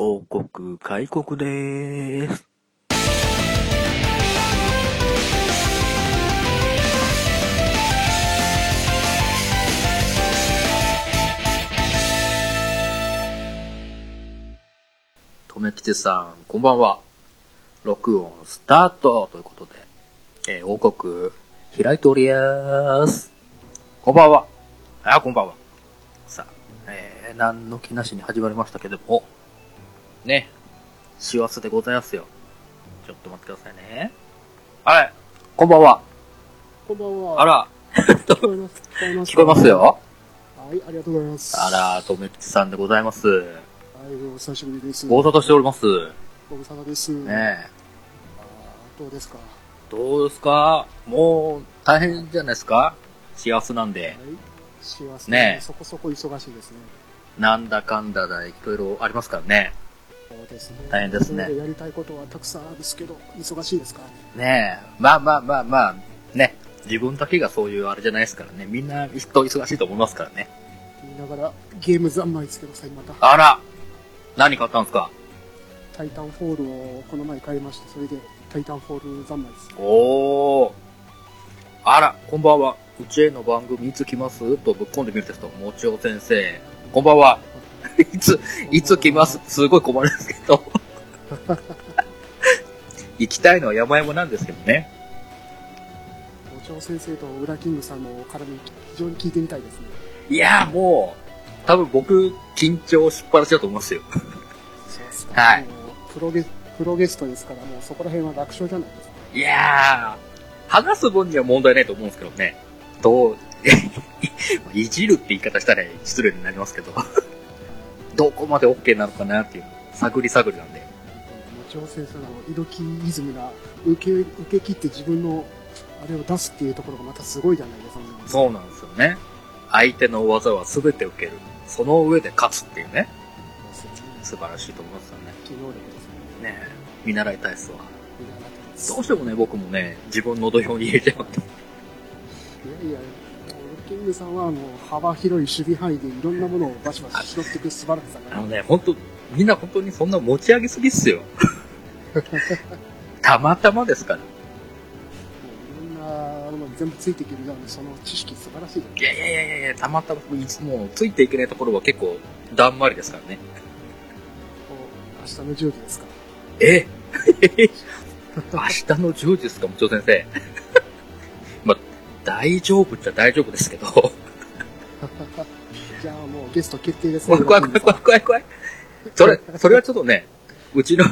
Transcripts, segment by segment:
王国開国でーす。とめきちさん、こんばんは。録音スタートということで、えー王国開いておりやーす。こんばんは。あ、こんばんは。さあ、えー、何の気なしに始まりましたけども、ね、師走でございますよ。ちょっと待ってくださいね。はい、こんばんは。こんばんは。あら、聞こえます。聞こえます。よ。はい、ありがとうございます。あら、とめきちさんでございます。はい、お久しぶりです。ご無沙汰しております。ご無沙汰です。ねえ。どうですか？どうですか？もう、大変じゃないですか？幸せなんではい。。幸せねえそこそこ忙しいですね。なんだかんだだ、いろいろありますからね。そうですね。大変ですねやりたいことはたくさんあるんですけど、忙しいですかねえ。まあまあまあまあ、ね。自分だけがそういうあれじゃないですからね。みんな人忙しいと思いますからね。言いながら、ゲーム三昧ですけどさ、また、あら何買ったんですか？タイタンフォールをこの前買いまして、それで、タイタンフォール三昧です。おー。あら、こんばんは。うちへの番組いつ来ます？とぶっ込んでみるですと、もちお先生。こんばんは。いつ、いつ来ます？すごい困るんですけど。行きたいのは山々なんですけどね。校長先生とウラキングさんの絡み、非常に聞いてみたいですね。いやーもう、多分僕、緊張しっぱなしだと思いますよ。そうですか。はいプロゲプロゲストですから、もうそこら辺は楽勝じゃないですか。いやー、話す分には問題ないと思うんですけどね。どう、いじるって言い方したら失礼になりますけど、どこまで OK なのかなっていう、探り探りなんで。もちろん先生のイドキイズムが受け受け切って自分のあれを出すっていうところがまたすごいじゃないですか。そうなんですよね。相手の技は全て受ける。その上で勝つっていうね。素晴らしいと思いますよね。機能力ですね。ねえ見習いたいっすわ。見習ってますどうしてもね、僕もね、自分の土俵に入れちゃうんで。いやいや、キングさんはもう幅広い守備範囲でいろんなものをバシバシ拾っていく素晴らしさがあのね、本当みんな本当にそんな持ち上げすぎっすよ。たまたまですから。もういろんなものに全部ついていけるようなその知識素晴らしいじゃないいやいやいやいやいや、たまたま、いつもついていけないところは結構、だんまりですからね。明日の10時ですか？え？明日の10時ですか、もちろ先生。まあ、大丈夫っちゃ大丈夫ですけど。じゃあもうゲスト決定ですね。怖い怖い怖い怖い怖い。それ、それはちょっとね、うちの、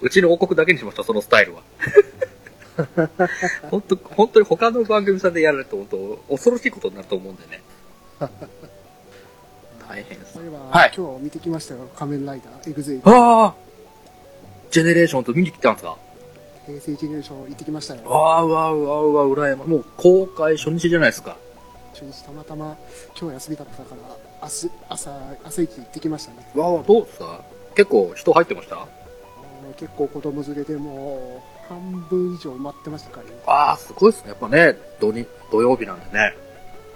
うちの王国だけにしました、そのスタイルは。本当本当に他の番組さんでやられると、本当恐ろしいことになると思うんでね。大変ですそういえば、はい今日見てきましたよ。仮面ライダー、エグゼイル。ああジェネレーションと見に来たんですか？平成ジェネレーション行ってきましたよ。わうわうわ、羨まもう公開初日じゃないですか。初日たまたま今日休みだったから、明日、朝、朝一行ってきましたね。わあ、どうですか？結構人入ってました？あの結構子供連れでもう、半分以上待ってましたからね。ああ、すごいですね。やっぱね、土に土曜日なんでね。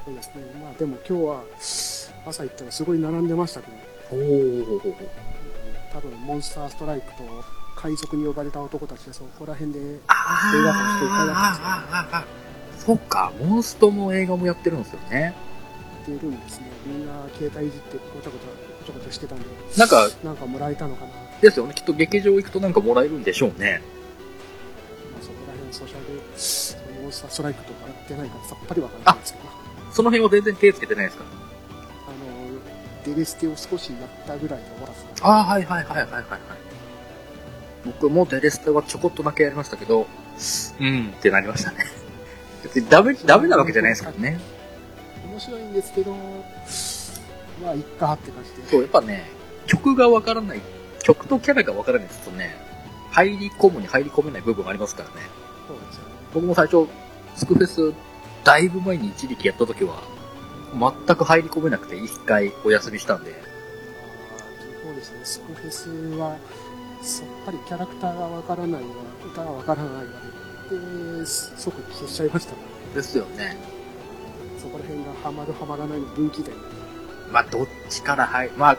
そうですね。まあでも今日は、朝行ったらすごい並んでましたけど、おお。多分モンスターストライクと海賊に呼ばれた男たちでそこら辺であ映画館していたんですよああああそっか、モンストの映画もやってるんですよね。っているんですね。みんな携帯いじってごちゃごちゃごちゃごちゃしてたんで、なんか、なんかもらえたのかな。まですよね。きっと劇場行くとなんかもらえるんでしょうね。あ、そこら辺ソシャル、そのモンスターストライクとかやってないからさっぱりわからないんですけど、あその辺は全然手つけてないですか？の、デレステを少しやったぐらいで終わらせた。ああ、はいはいはいはいはいはい。僕もデレステはちょこっとだけやりましたけど、うんってなりましたね。別 にダメ、ダメなわけじゃないですからね。面白いんですけど、まあ、いっかって感じで。そう、やっぱね、曲がわからない、曲とキャラがわからないですとね、入り込むに入り込めない部分がありますからね。そうですよね。僕も最初、スクフェス、だいぶ前に一時期やった時は、全く入り込めなくて一回お休みしたんで、そうですね。スクフェスは、さっぱりキャラクターがわからないわ、歌がわからないわで、即消しちゃいましたから、ですよね。そこら辺がハマるハマらないの分岐点で。まあ、どっちから入、まあ、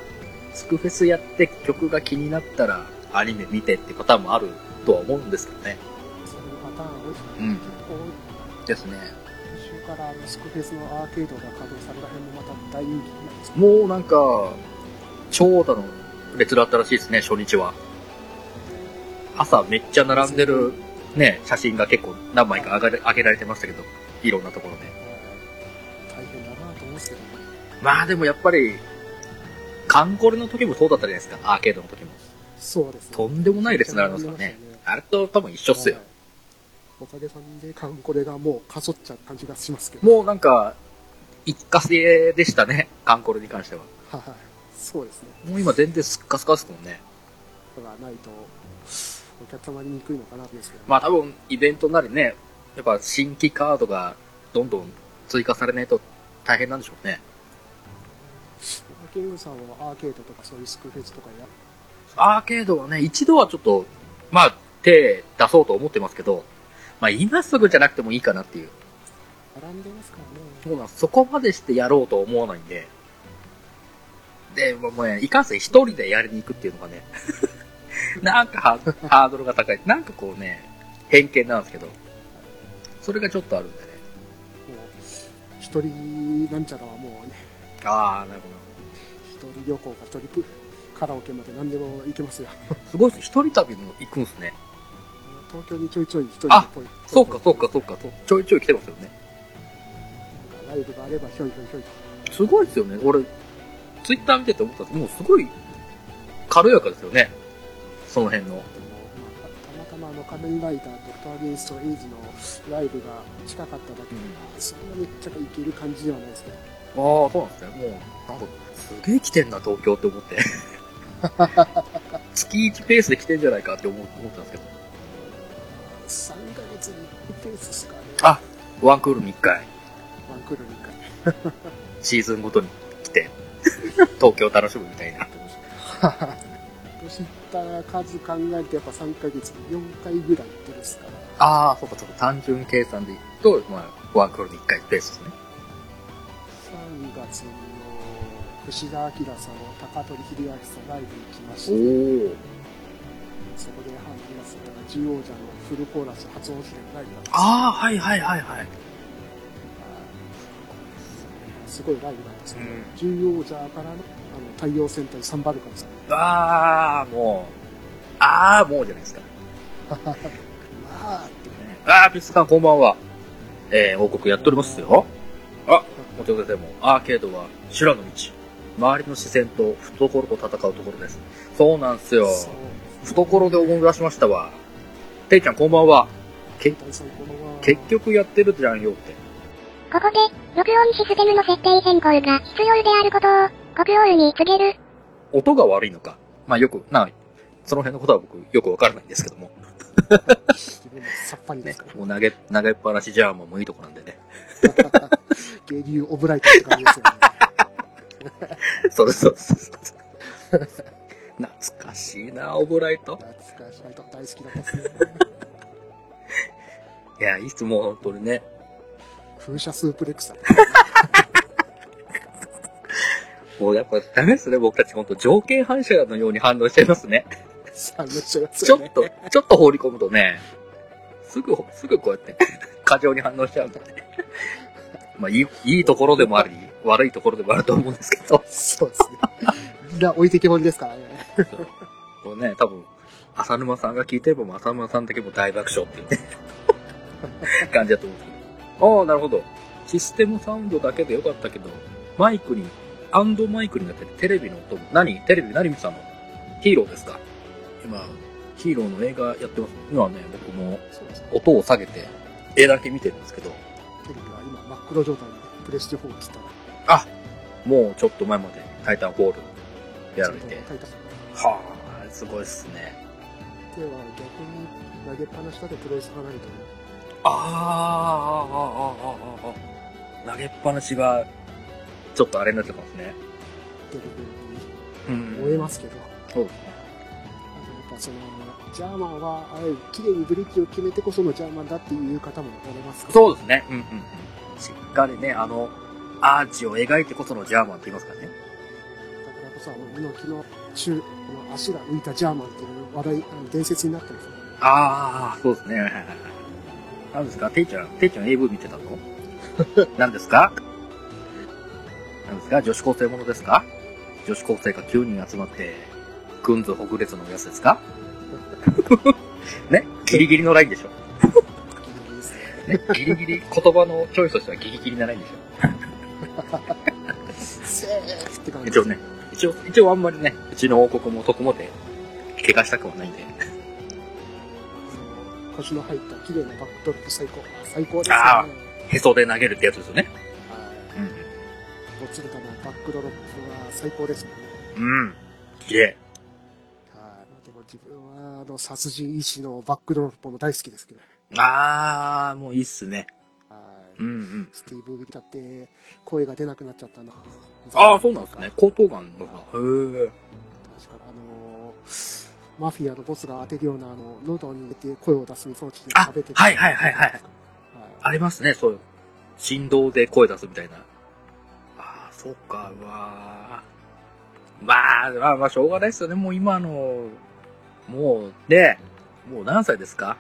スクフェスやって曲が気になったらアニメ見てってパターンもあるとは思うんですけどね。そういうパターン多いですね。うん結構多い。ですね。今週からあのスクフェスのアーケードが稼働された辺もまた大人気なすもうなんか、長蛇の列だったらしいですね、初日は。朝めっちゃ並んでるね、写真が結構何枚か上がれ上げられてましたけど、いろんなところで。大変だなと思うんですけどね。まあでもやっぱり、カンコレの時もそうだったじゃないですか、アーケードの時も。そうですね。とんでもない列並んでますからね。あれと多分一緒っすよはい。おかげさんで、カンコレがもうかそっちゃう感じがしますけど。もうなんか、一過性でしたね、カンコレに関しては。はい。そうですね。もう今全然スッカスカですもんね。がないと、お客様ににくいのかなと思うんですけど。まあ多分イベントなりね、やっぱ新規カードがどんどん追加されないと大変なんでしょうね。キングさんはアーケードとかそういうスクフェスとかや、アーケードはね、一度はちょっと、まあ手出そうと思ってますけど、まあ今すぐじゃなくてもいいかなっていう。並んでますからね。そうなんそこまでしてやろうと思わないんで。で、もうね、いかんせん一人でやりに行くっていうのがね、なんかハーハードルが高い。なんかこうね、偏見なんですけど、それがちょっとあるんでね。一人なんちゃらはもうね、ああ、なるほ一人旅行か一人プカラオケまで何でも行けますよ。ど。すごいです。一人旅も行くんですね。東京にちょいちょい一人あぽいそうか、そうか、そうか。ちょいちょい来てますよね。ライブがあればひょいひょいひょいと。すごいですよね。俺、ツイッター見てて思ったんですけど、もうすごい軽やかですよね。その辺の。たまたまあの仮面ライダードクター・ゲイスト・エイジのライブが近かっただけで、そんなめっちゃいける感じではないですけど。ああ、そうなんですね。もう、なんか、すげえ来てんな、東京って思って。月1ペースで来てんじゃないかって思う思ったんですけど。3ヶ月に1ペースですかね。あワンクールに1回、ワンクールに1回。シーズンごとに来て、東京楽しむみたいな。年いった数考えるとやっぱ3ヶ月に4回ぐらい行ってるっすから。ああ、そうか、そうか、単純計算でいくと、まあ、ワンクールに1回ペースですね。3月の串田明さんの高取秀明さんライブに来まして、お。そこでハンディラスとか獣王者のフルコーラス初音披露ライブだったんですああ、はいはいはいはい。すごいライブなんですけど、うん獣王者からのあの太陽戦隊サンバルカンさん。ああ、もう、ああ、もうじゃないですか。ま あ、ってね。ああ、ピスさんこんばんは。えー、報告やっておりますよ。あ、もちろん先生も、アーケードは修羅の道。周りの視線と懐と戦うところです。そうなんすよ。懐で思い出しましたわ。ていちゃんこんばんは。け大さんこんばんは結局やってるじゃんよって。ここで、録音システムの設定変更が必要であることを、国王に告げる。音が悪いのか。まあよく、な、その辺のことは僕よくわからないんですけども。さっぱりでねすから、。もう投げ、投げっぱなしジャーマンもいいとこなんでね。芸流オブライトって感じですよね。そうそうそうそう。懐かしいな、オブライト。懐かしいと大好きだったですね。いや、いつも本当にね、風車スープレックスだもうやっぱダメですね、僕たち本当条件反射のように反応しちゃいますね。あの人がちょっと、ちょっと放り込むとね、すぐ、すぐこうやって、過剰に反応しちゃうんでね。まあ、いい、いいところでもあり、悪いところでもあると思うんですけど、そうですね。みんな置いてけぼりですからね。これね、多分、浅沼さんが聞いてれば、もう浅沼さんだけも大爆笑っていうね、感じだと思うんですけど。ああ、なるほど。システムサウンドだけでよかったけど、マイクに、アンドマイクになってて、テレビの音も、何？テレビ何見てたの？ヒーローですか？今、ヒーローの映画やってます。今ね、僕も。音を下げて、絵だけ見てるんですけど、テレビは今真っ黒状態で、プレステ4を切ったら、もうちょっと前までタイタンフォールやられて、はあ、すごいっすね。手は逆に投げっぱなしだとプレス離れてる。ああ、ああ、ああ、ああ、投げっぱなしが、ちょっとあれになっちゃったんですね。テレビうんに燃えますけど、そうですね。あとやっぱその、ジャーマンは、あれ、綺麗にブリッジを決めてこそのジャーマンだっていう方もおられますからそうですね。うんうんうん。しっかりね、あの、アーチを描いてこそのジャーマンって言いますからね。だからこそあの、猪木の中、この足が浮いたジャーマンっていう話題、あの伝説になってますね。ああ、そうですね。はいはいはい。何ですか？ていちゃん、ていちゃん AV 見てたの？何ですか？何ですか女子高生ものですか？女子高生が9人集まって、軍図ほぐれつのやつですか？ね？ギリギリのラインでしょ ね？ねギリギリ、言葉のチョイスとしてはギリギリなラインでしセーフって感ょじ一応ね。一応、一応あんまりね、うちの王国も徳もで、怪我したくはないんで。腰の入った綺麗なバックドロップ最高。最高ですね。あはい。へそで投げるってやつですよね。うん。どちらかのバックドロップは最高ですね。うん。綺麗。はい。でも自分は、あの、殺人医師のバックドロップも大好きですけど。あー、もういいっすね。はい。うんうん。スティーブ・ウィキだって、声が出なくなっちゃったんだ。ああ、そうなんですね。喉頭がんのが。へえ。確かあのーマフィアのボスが当てるような、あの、喉に入れて声を出す装置であ食べて、はいはいはいはい。はい。ありますね、そういう。振動で声出すみたいな。そうか、うわーまあ、まあ、まあ、しょうがないですよね。もう今の、もう、ね、もう何歳ですか？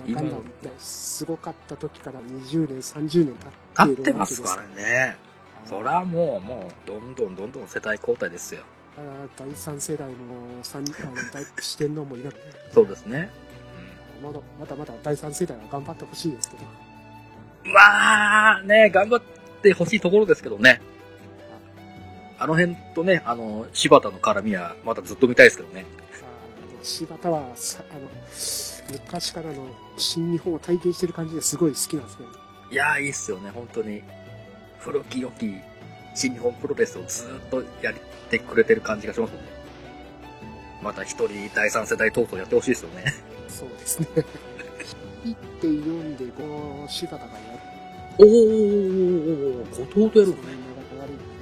だんだんすごかった時から20年、30年経ってますからね。そらもう、もう、どんどんどんどん世代交代ですよ。第三世代の三あの第四天王もいるそうですね。まだまだまだ第三世代は頑張ってほしいですけど、うん、まあ、ね、頑張ってほしいところですけどね。あの辺とね、あの、柴田の絡みは、またずっと見たいですけどね。柴田はさあの昔からの新日本を体験してる感じですごい好きなんですね。いやー、いいっすよね、本当に。古き良き新日本プロレスをずーっとやってくれてる感じがしますよね。また一人第三世代やってほしいですよね。そうですね。1.4でこの柴田がやる。おー、後藤とやるのね。なんか悪いなんか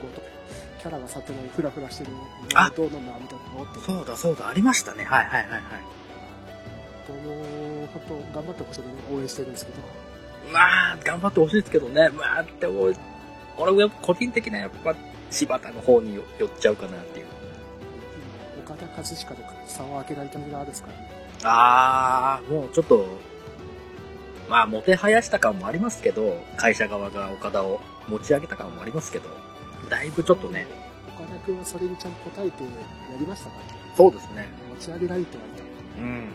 こうキャラが去ってないフラフラしてるあどうなんだみたいなの思ってそうだそうだ、ありましたね。はいはいはいはい。もう本当頑張ってほしいので応援してるんですけどまあ、頑張ってほしいですけどね。まあ、でも、俺は個人的なやっぱ柴田の方に寄っちゃうかなっていう。岡田和親と差を開けられた身があるんですからねあ、もうちょっと、まあ、もてはやした感もありますけど、会社側が岡田を持ち上げた感もありますけど、だいぶちょっとね、岡田君はそれにちゃんと答えてやりましたか？らねそうですね。持ち上げられてはいたうん。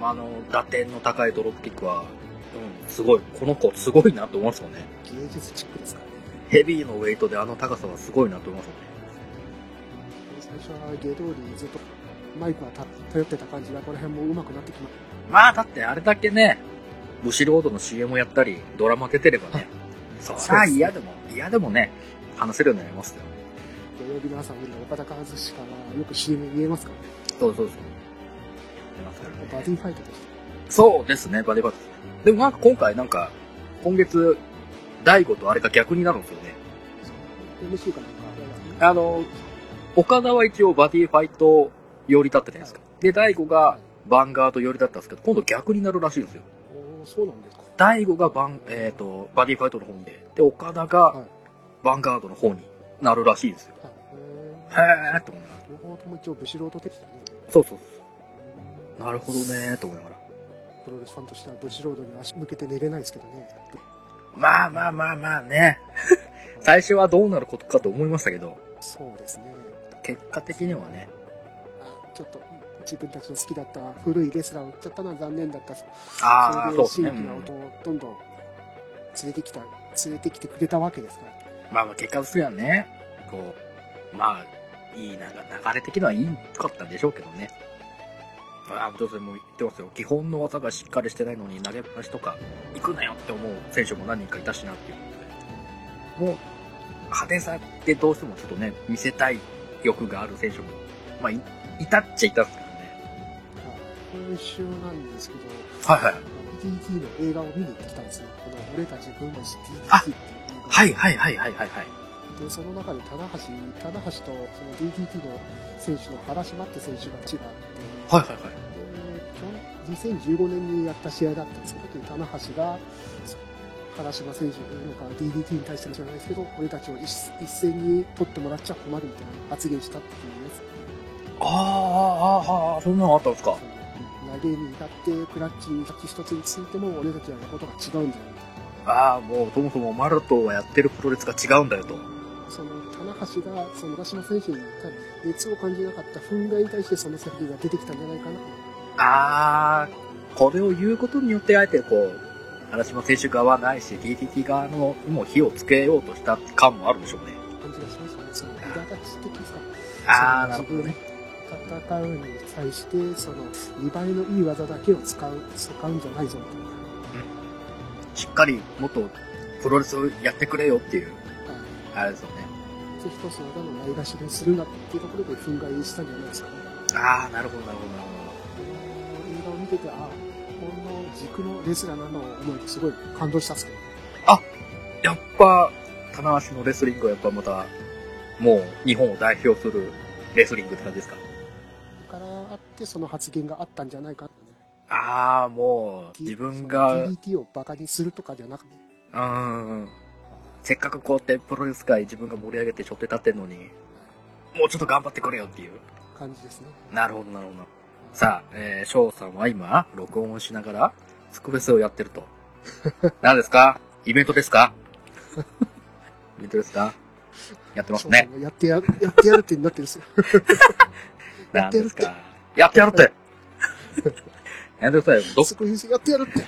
まあ、あの、打点の高いドロップキックは、うん、すごい、この子すごいなと思いますよね。芸術チックですからねヘビーのウェイトであの高さはすごいなと思いますよね。最初は芸通りずっとマイクはた頼ってた感じがこの辺も上手くなってきままあ、だってあれだけね、ブシロードの CM やったり、ドラマ出てればね、そりゃ嫌でも、嫌でもね、話せるようになりますよ。土曜日の朝見るオカダ・カズチカはよく CM 見えますからねそうそうそう。出ますからねバディファイトでしそうですね、バディバディ。でもなんか今回なんか、今月、大悟とあれが逆になるんですよね。た MC かなんかあの、岡田は一応バディファイト寄りだったじゃないですか。で、大悟がヴァンガード寄りだったんですけど、今度逆になるらしいんですよ。そうなんですか大悟がバン、えっ、と、バディファイトの方にで、で、岡田がはいヴァンガードの方になるらしいですよ。はいへーって思いながら。両方とも一応ブシロード的だねそうそうそう。なるほどねーって思いながら。プロレスファンとしてはブシロードに足向けて寝れないですけどねまあまあまあまあね。最初はどうなることかと思いましたけど、そうですね結果的にはね、あちょっと自分たちの好きだった古いレスラーを売っちゃったのは残念だったああ、それで新規な音をどんどん連れてきた連れてきてくれたわけですからまあまあ結果としてはね、こう、まあ、いい流流れ的にはいいかったんでしょうけどね。ああ、当然もう言ってますよ。基本の技がしっかりしてないのに投げっぱなしとか、行くなよって思う選手も何人かいたしなっていうことで。もう、派手さってどうしてもちょっとね、見せたい欲がある選手も、まあ、いいたっちゃいたんですけどね。今週なんですけどはいはい。DDT の映画を見に行ってきたんですよこの俺たち分の DDT っていう映画はいはいはいはいはいはい。でその中で棚橋棚橋とその DDT の選手の原島って選手が違ってはいはいはい。で去年2015年にやった試合だったんですけど、棚橋が、原島選手のか DDT に対してもじゃないですけど、俺たちを一一斉に取ってもらっちゃ困るみたいな発言したっていうやつ。ああ、ああ、そんなのあったんですか？投げにだって、クラッチに一つについても、俺たちはやることが違うんだよ。ああ、もうそもそもお前らとはやってるプロレスが違うんだよと。その、棚橋が、その、浦島選手に熱を感じなかった憤慨に対してそのセリフが出てきたんじゃないかな。ああ、これを言うことによってあえてこう、原島選手側ないし、DTT 側のにも火をつけようとした感もあるんでしょうね。感じがしましたね。その、苛立ち的ですか。ああ、なるほどね。戦うに際して、その、2倍のいい技だけを使う、使うんじゃないぞ、みたいな。しっかりもっとプロレスをやってくれよっていう、はいあれですよね。ぜひとその他のないがしろにするなっていうところで憤慨したんじゃないですかね。ああ、なるほど、なるほど、なるこの映画を見てて、あ、この軸のレスラーなのを思いてすごい感動したっすけどね。ほど。やっぱ、棚橋のレスリングはやっぱまた、もう日本を代表するレスリングって感じですか？だからあってその発言があったんじゃないかってね。ああ、もう、自分が、う DDT をバカにするとかじゃなくて、ん。せっかくこうやってプロレス界自分が盛り上げてしょって立ってんのに、もうちょっと頑張ってくれよっていう。感じですね。なるほど、なるほど。さあ、えー、翔さんは今、録音をしながら、スクフェスをやってると。何ですか？イベントですか？イベントですか？やってますね。そうそうやってや、やってやるってなってるんですよ。やってやるって。何ですかやってやるってやめてくださいよ。ど、すごいやってやるって。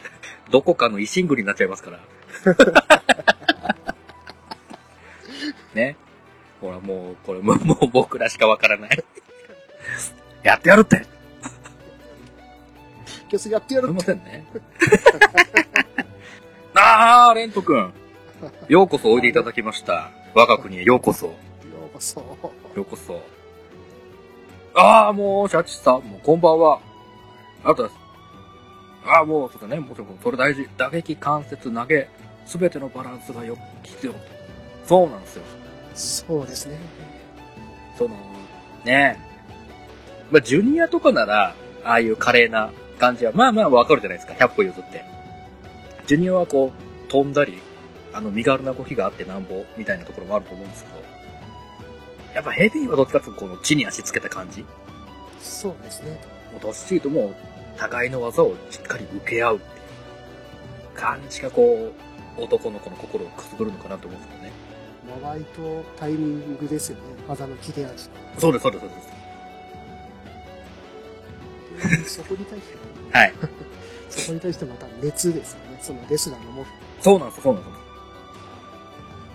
どこかの維新軍になっちゃいますから。ね。ほら、もう、これ、もう、もう僕らしかわからない。やってやるって今日やってやすいるって。ませんね。あー、レント君。ようこそおいでいただきました。我が国へようこそ。ようこそ。ようこそ。あー、もう、シャチさん、もう、こんばんは。あなた、あー、もう、そうだね、もちろん、それ大事。打撃、関節、投げ、すべてのバランスがよ、必要。そうなんですよ。そうですね。その、ねまあ、ジュニアとかなら、ああいう華麗な感じは、まあまあわかるじゃないですか、100歩譲って。ジュニアはこう、飛んだり、あの、身軽な動きがあってなんぼ、みたいなところもあると思うんですけど、やっぱヘビーはどっちかというと、この地に足つけた感じ？もそうですね。うどっしりともう、互いの技をしっかり受け合うっていう感じがこう、男の子の心をくすぐるのかなと思うんですよね。間合いとタイミングですよね。技の切れ味。そうです、そうです、そうです。でそこに対して、はい。そこに対してまた熱ですよね。そのレスラーのも、そうなんです、そうなんです。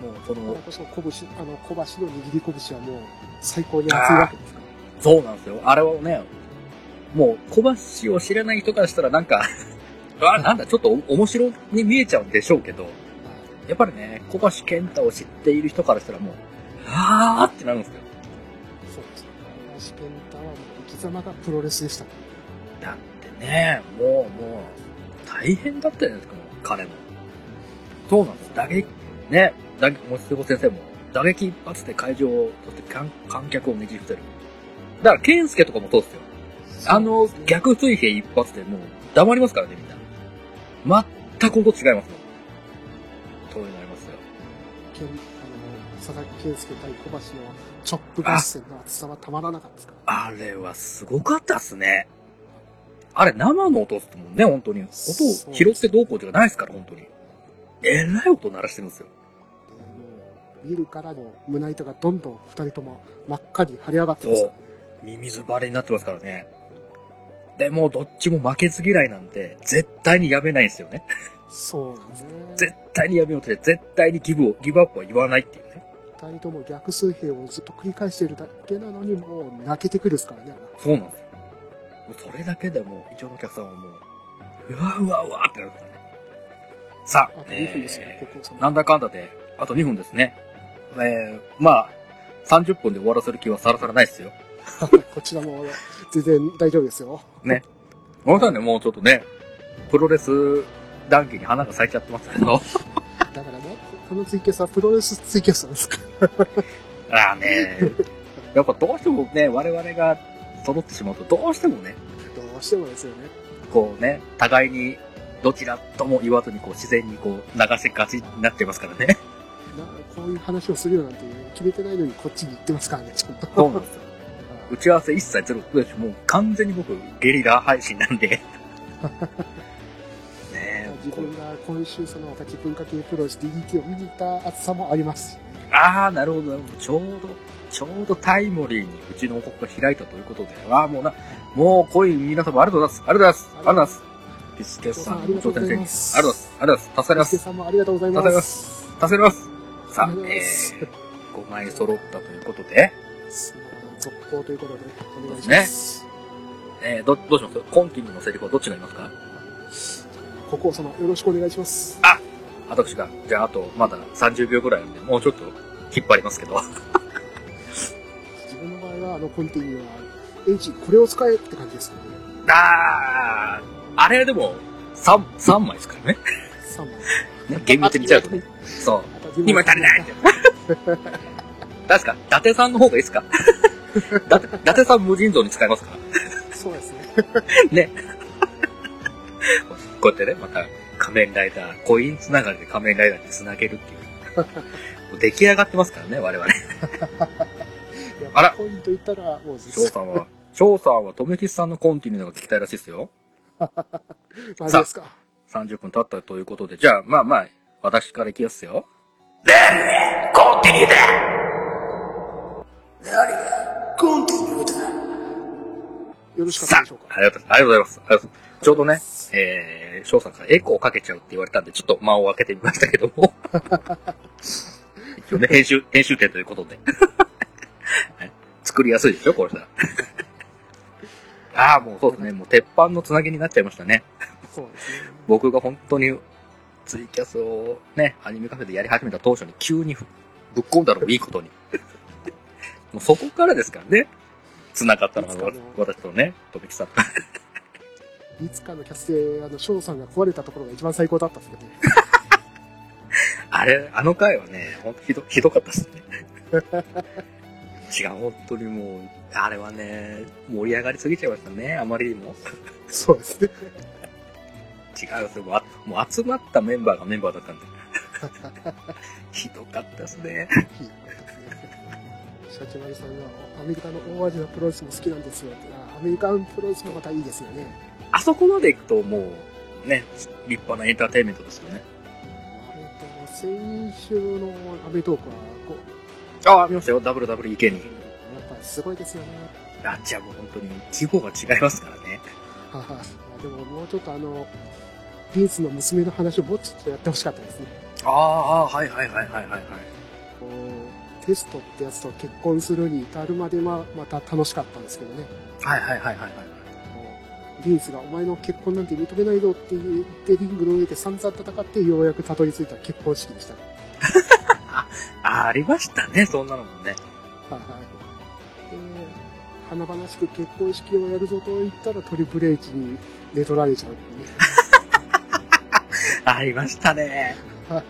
もう、そのだから、こそ拳、あの、小橋の握り拳はもう最高に熱いわけですか？ら。そうなんですよ。あれはね、もう小橋を知らない人からしたらなんか、あ、なんだ、ちょっとお面白に見えちゃうんでしょうけど、やっぱりね、小橋健太を知っている人からしたらもう、あーってなるんですよ。そうですね。小橋健太はもう生き様がプロレスでしたかだってね、もうもう、大変だったじゃないですか、もう彼も。そうなんです。打撃、ね、打撃、もうすご先生も、打撃一発で会場を、そして観観客をねじ伏せる。だから、健介とかもそうですよ。ら。あの、逆水平一発でもう黙りますからね、みんな。全く音違いますもん。そういうのありますよ。健あの、佐々木健介対小橋のチョップ合戦の熱さはたまらなかったですか？ら。あれはすごかったっすね。あれ生の音っすもんね、本当に。音を拾ってどうこうじゃないですから、本当に。えらい音鳴らしてるんですよ。でもう見るからもう胸板がどんどん二人とも真っ赤に張り上がってますからね。ミミズバレになってますからね。でも、どっちも負けず嫌いなんで、絶対にやめないんですよね。そうなんですね。絶対にやめようって、絶対にギブを、ギブアップは言わないっていうね。二人とも逆水平をずっと繰り返しているだけなのにもう泣けてくるですからね。そうなんですよ。もうそれだけでもう、一応のお客さんはもう、うわうわうわってなるからね。さああ、と2分ですよ、えー、なんだかんだで、あと2分ですね。えー、まあ、30分で終わらせる気はさらさらないですよ。こちらも全然大丈夫ですよ。ね。本当はね、もうちょっとね、プロレス談義に花が咲いちゃってますけど。だからね、このツイキャスはプロレスツイキャスなんですか ああね、やっぱどうしてもね、我々が揃ってしまうと、どうしてもね、どうしてもですよね。こうね、互いにどちらとも言わずにこう自然にこう流せがちになってますからね。なこういう話をするよなんて決めてないのにこっちに行ってますからね、ちゃんと。そうなんですよ。打ち合わせ一切ゼロですし、もう完全に僕、ゲリラ配信なんで。ねえ自分が今週その8分かけプロレス DDT を見に行った暑さもあります。ああ、なるほど、なるほど。ちょうど、ちょうどタイムリーにうちの王国が開いたということで、ああ、もうな、もう、こういう皆様ありがとうございます。ありがとうございます。ありがとうございます。ピスケさん、ありがとうございますありがとうございます。助かります。助さんもありがとうござい助かりま。ます助かります。さあえー、5枚揃ったということで、続行ということで、お願いします。えー、ど、どうします？コンティニューのセリフはどっちがいますか？ここ様、よろしくお願いします。私が、じゃああと、まだ30秒ぐらいあるんで、もうちょっと引っ張りますけど。自分の場合は、あの、コンティニューは、H、これを使えって感じですよね。あー、あれでも、3、三枚ですからね。3枚。ね、厳密に見ちゃうとね。そう。今足りない。確か、伊達さんの方がいいですか？だ伊達さん無尽蔵に使えますから。そうですね。ね。こうやってね、また仮面ライダー、コインつながりで仮面ライダーにつなげるっていう。もう出来上がってますからね、我々。あらコインと言ったら、もうず翔さんは、翔さんは、とめきさんのコンティニューが聞きたいらしいですよ。マジですか。30分経ったということで、じゃあ、まあまあ、私からいきますよ。で、コンティニューだコンティニューだ。よろしかったさでしょうか。あ、ありがとうありがとうございます。ありがとうございます。ちょうどね、えー、翔さんからエコーかけちゃうって言われたんで、ちょっと間を空けてみましたけども。一応ね、編集、編集点ということで。はい作りやすいでしょ、これさ。ああ、もうそうですね。もう鉄板のつなぎになっちゃいましたね。そうですね。僕が本当にツイキャスをね、アニメカフェでやり始めた当初に急にぶっ込んだのもいいことに。もうそこからですからね。繋がったのは私とね、とめきさん。いつかのキャスで、あの、翔さんが壊れたところが一番最高だったんですけどね。あれ、あの回はね、ほんとひど、ひどかったですね。違う、本当にもう、あれはね、盛り上がりすぎちゃいましたね、あまりにも。そうですね。違うすよ。もう集まったメンバーがメンバーだったんで。ひどかったですね。いいことですね。シャチマリさんがアメリカの大味なプロレスも好きなんですよアメリカンプロレスもまたいいですよね。あそこまで行くともう、ね、立派なエンターテインメントですよね。えっと、先週のアメトークは、こう、ああ、見ましたよ、WWEK に。やっぱりすごいですよね。あ、じゃあもう本当に規模が違いますからね。はいでももうちょっとあの、ビンスの娘の話をもうちょっとやってほしかったですね。ああ、はいはいはいはいはいはい。テストってやつと結婚するに至るまではまた楽しかったんですけどね。はいはいはいはいはい。ビンスがお前の結婚なんて認めないぞって言ってリングの上で散々戦ってようやくたどり着いた結婚式でした。あ、ありましたね、そんなのもね。はいはい。で、華々しく結婚式をやるぞと言ったらトリプル H に寝取られちゃうっていうね。ありましたね。はい。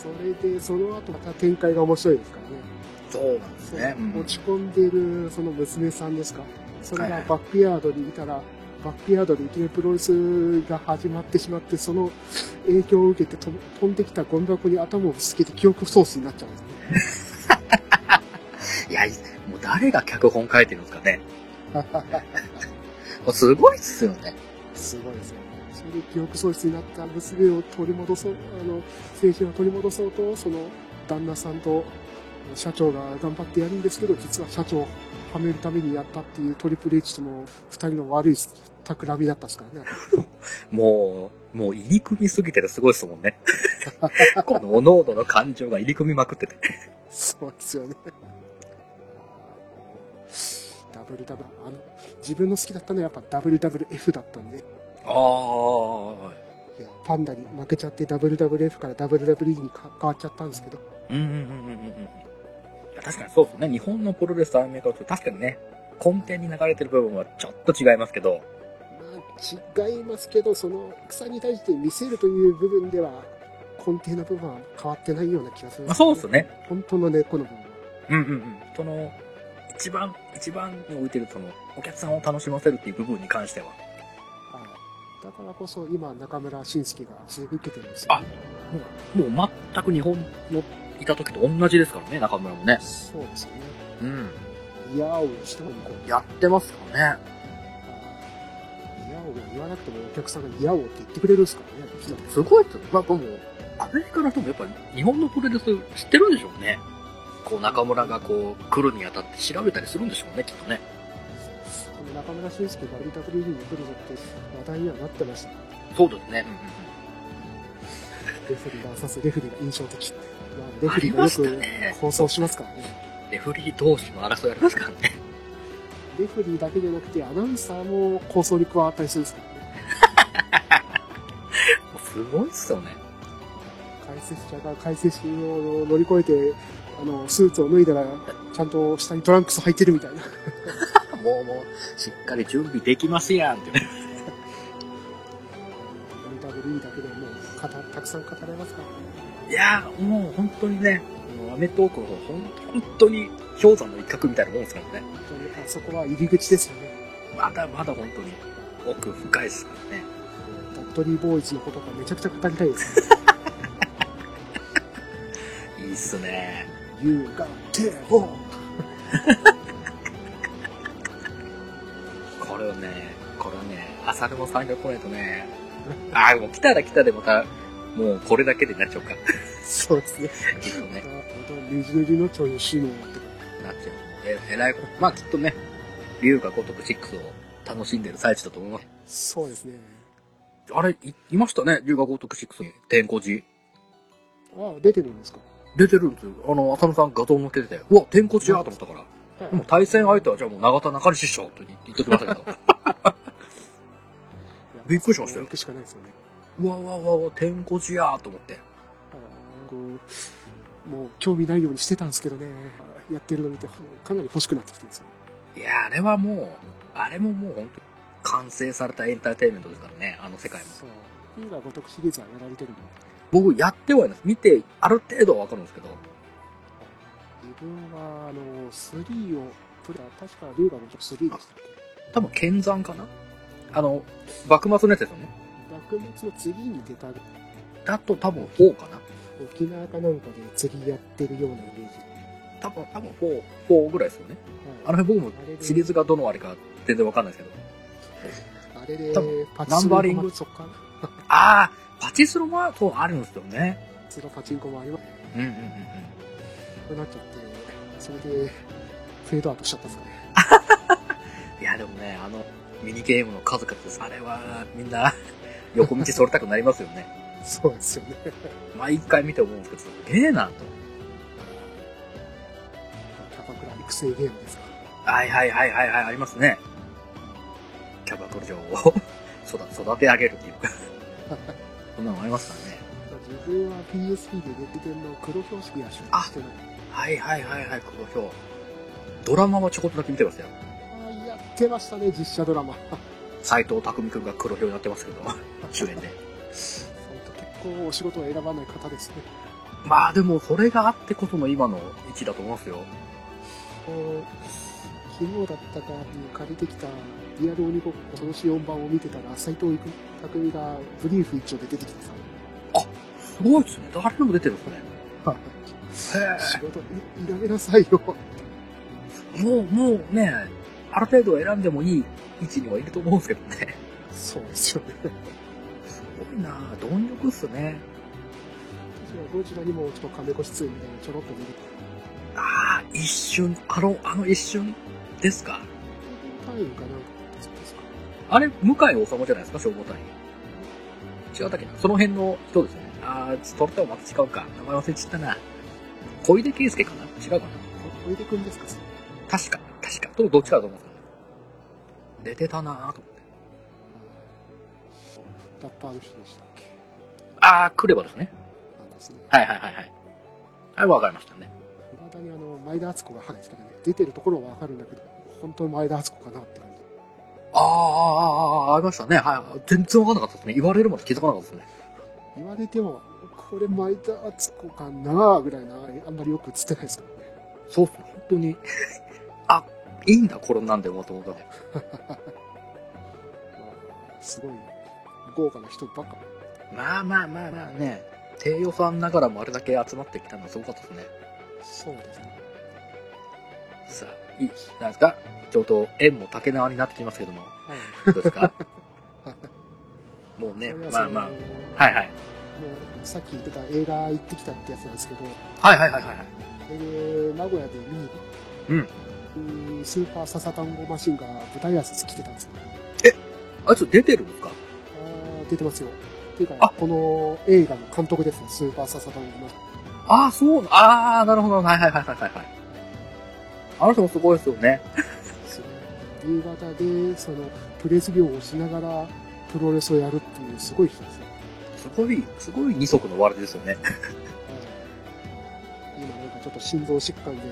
それで、その後また展開が面白いですからね。そうなんですね。うん落ち込んでいるその娘さんですか？それがバックヤードにいたら、バックヤードでいきなりプロレスが始まってしまって、その影響を受けてと飛んできたゴミ箱に頭をぶつけて記憶喪失になっちゃうんですね。いや、いもう誰が脚本書いてるんですかね。すごいっすよね。すごいですよね。それで記憶喪失になった娘を取り戻そう、あの、精神を取り戻そうと、その旦那さんと社長が頑張ってやるんですけど、実は社長をはめるためにやったっていうトリプル H との二人の悪い企みだったんですからね。もう、もう入り組みすぎててすごいですもんね。この各々の感情が入り組みまくってて。そうですよね。WW、あの、自分の好きだったのはやっぱ WWF だったんで、ああ、いやパンダに負けちゃって WWF から WWE にか変わっちゃったんですけど、うんうんうんうんうん確かにそうですね。日本のプロレスアニメ化と確かにね、根底に流れてる部分はちょっと違いますけど、まあ、違いますけど、その草に対して見せるという部分では、根底の部分は変わってないような気がする、まあ、そうですね。本当の根っこの部分は。うんうんうん。その、一番、一番に置いてるその、お客さんを楽しませるっていう部分に関しては、はだからこそ今中村慎介が続けてるんですよ、あもう、もう全く日本のいた時と同じですからね、中村もね。そうですよね。うん。いやーをしてもこう、やってますからね。いやーを言わなくてもお客さんがいやーをって言ってくれるんですからね。すごいっすよ。まあ、でも、アメリカの人もやっぱり日本のプロレス知ってるんでしょうね。こう、中村がこう、来るにあたって調べたりするんでしょうね、きっとね。中村慎介が WWE に来るぞって話題にはなってました。そうですね。レフェリー VS レフェリーが印象的。まあ、レフェリーがよく放送しますからね。レフリー同士の争いありますからね。レフェリーだけじゃなくて、アナウンサーも構想に加わったりするんですからね。すごいっすよね。解説者が解説を乗り越えて、あの、スーツを脱いだら、ちゃんと下にトランクス履いてるみたいな。もうもう、しっかり準備できますやんってね。WWE だけでもう、かた、たくさん語れますか？らね。いやー、もう本当にね、もうアメトークの方、本当に氷山の一角みたいなもんですからね。本当にあそこは入り口ですよね。まだまだ本当に奥深いですからね。ダッドリーボーイズのことがめちゃくちゃ語りたいですね。いいっすね。You got t ね、これをね、浅沼さんが来ないとね、あー、もう来たら来たでまた、もうこれだけでなっちゃうか。そうですね。きっとね、本当にじりのちょいしのってなっちゃう。え、えらいこと。まあきっとね、龍が如く6を楽しんでる最中だと思います。そうですね。あれ、いいましたね、龍が如く6に、天候寺。ああ、出てるんですか？出てるんですよ。あの、浅野さん画像載っけてて、うわ、天候寺やと思ったから。でも対戦相手はじゃあもう永田中西師匠と言っときましたけど。びっくりしましたよ行くしかないですよね。うわうわうわうわ、天候寺やと思って。もう興味ないようにしてたんですけどね。やってるの見て、かなり欲しくなってきてるんですよ。いや、あれはもう、あれももう本当に完成されたエンターテインメントですからね、あの世界も。そう。フィーラーごとくシリーズはやられてるんで。僕やってはいないです。見て、ある程度はわかるんですけど。自分は、あの、3を、プレ確かリーガーごとく3でしたっけ？多分、剣山かな？あの、幕末のやつですよね。幕末の次に出た、だと多分4かな沖縄かなんかで釣りやってるようなイメージ。多分、多分4、4ぐらいですよね。あの辺僕もシリーズがどのあれか全然わかんないですけど。あれで多分、パナンバリング？そっか。ああ、パチスロもあるんですよね。パチロパチンコもあります。うんうんうんうん。こうなっちゃって、それで、フェードアウトしちゃったんですかね。いや、でもね、あの、ミニゲームの数々です。あれは、みんな、横道それたくなりますよね。そうですよね。毎回見て思うんですけど、すげえなと。キャバクラ育成ゲームですか？はいはいはいはいはい、ありますね。キャバクラ嬢を 育育て上げるっていうか。そんなのありますからね。自分は PSP で出てるの黒標識やしあしてない。はいはいはいはい、黒表。ドラマはちょこっとだけ見てますよ。あーやってましたね、実写ドラマ。斎藤匠くんが黒表になってますけど、主演で。結構お仕事を選ばない方ですね。まあでも、それがあってこその今の位置だと思いますよ。昨日だったかに借りてきたリアル鬼ごっこその4版を見てたら、斎藤匠がブリーフ一丁で出てきてさ、すごいですね。誰でも出てるんですね。へ仕事いられなさいよ。え。もう、もうね、ある程度選んでもいい位置にはいると思うんですけどね。そうですよね。すごいな貪欲っすね。どちらにもちょっと亀子出演みたいなちょろっと見るああ、一瞬、あの、あの一瞬ですか？単位かなんかですか？あれ、向井治じゃないですか、消防隊員。違ったっけな？その辺の人ですよね。ああ、それとはまた違うか。名前忘れちゃったな。小出圭介かな？違うかな？小出くんですか？確か、確か。どどっちかだと思う？んですよ。出てたなぁと思って。ラッパーの人でしたっけ？ああ、クレバですね。なんですね。はいはいはいはい。はい、わかりましたね。未だにあの、前田敦子が話ですけどね、出てるところはわかるんだけど、本当に前田敦子かなって感じ。ああ、ああ、ああ、ありましたね。はい。全然わかんなかったですね。言われるまで気づかなかったですね。言われても、これ前田敦子かなぐらいな、あんまりよく映ってないですからね。そうっすね。本当に。あ、いいんだ、これなんでもと思った。まあ、すごい、豪華な人ばっか。まあまあまあまあね、低予算ながらもあれだけ集まってきたのはすごかったですね。そうですね。さあ、いい、なんですか？ちょうど縁も竹縄になってきますけども、はい。どうですか？もうね、まあまあはいはい。もうさっき言ってた映画行ってきたってやつなんですけど、はいはいはいはい。えー、名古屋で見に、うんうんスーパーササタンゴマシンが舞台挨拶来てたんですよ。あいつ出てるんですか？あー出てますよ。っていうあか、この映画の監督ですね、スーパーササタンゴマシン。ああ、そうな、ああ、なるほど。はいはいはいはいはいはい。あの人もすごいですよね。ですね。新潟で、その、プレス業をしながら、プロレスをやるっていう、すごい人ですよ。すごい、すごい二足のわらじですよね。今なんかちょっと心臓疾患で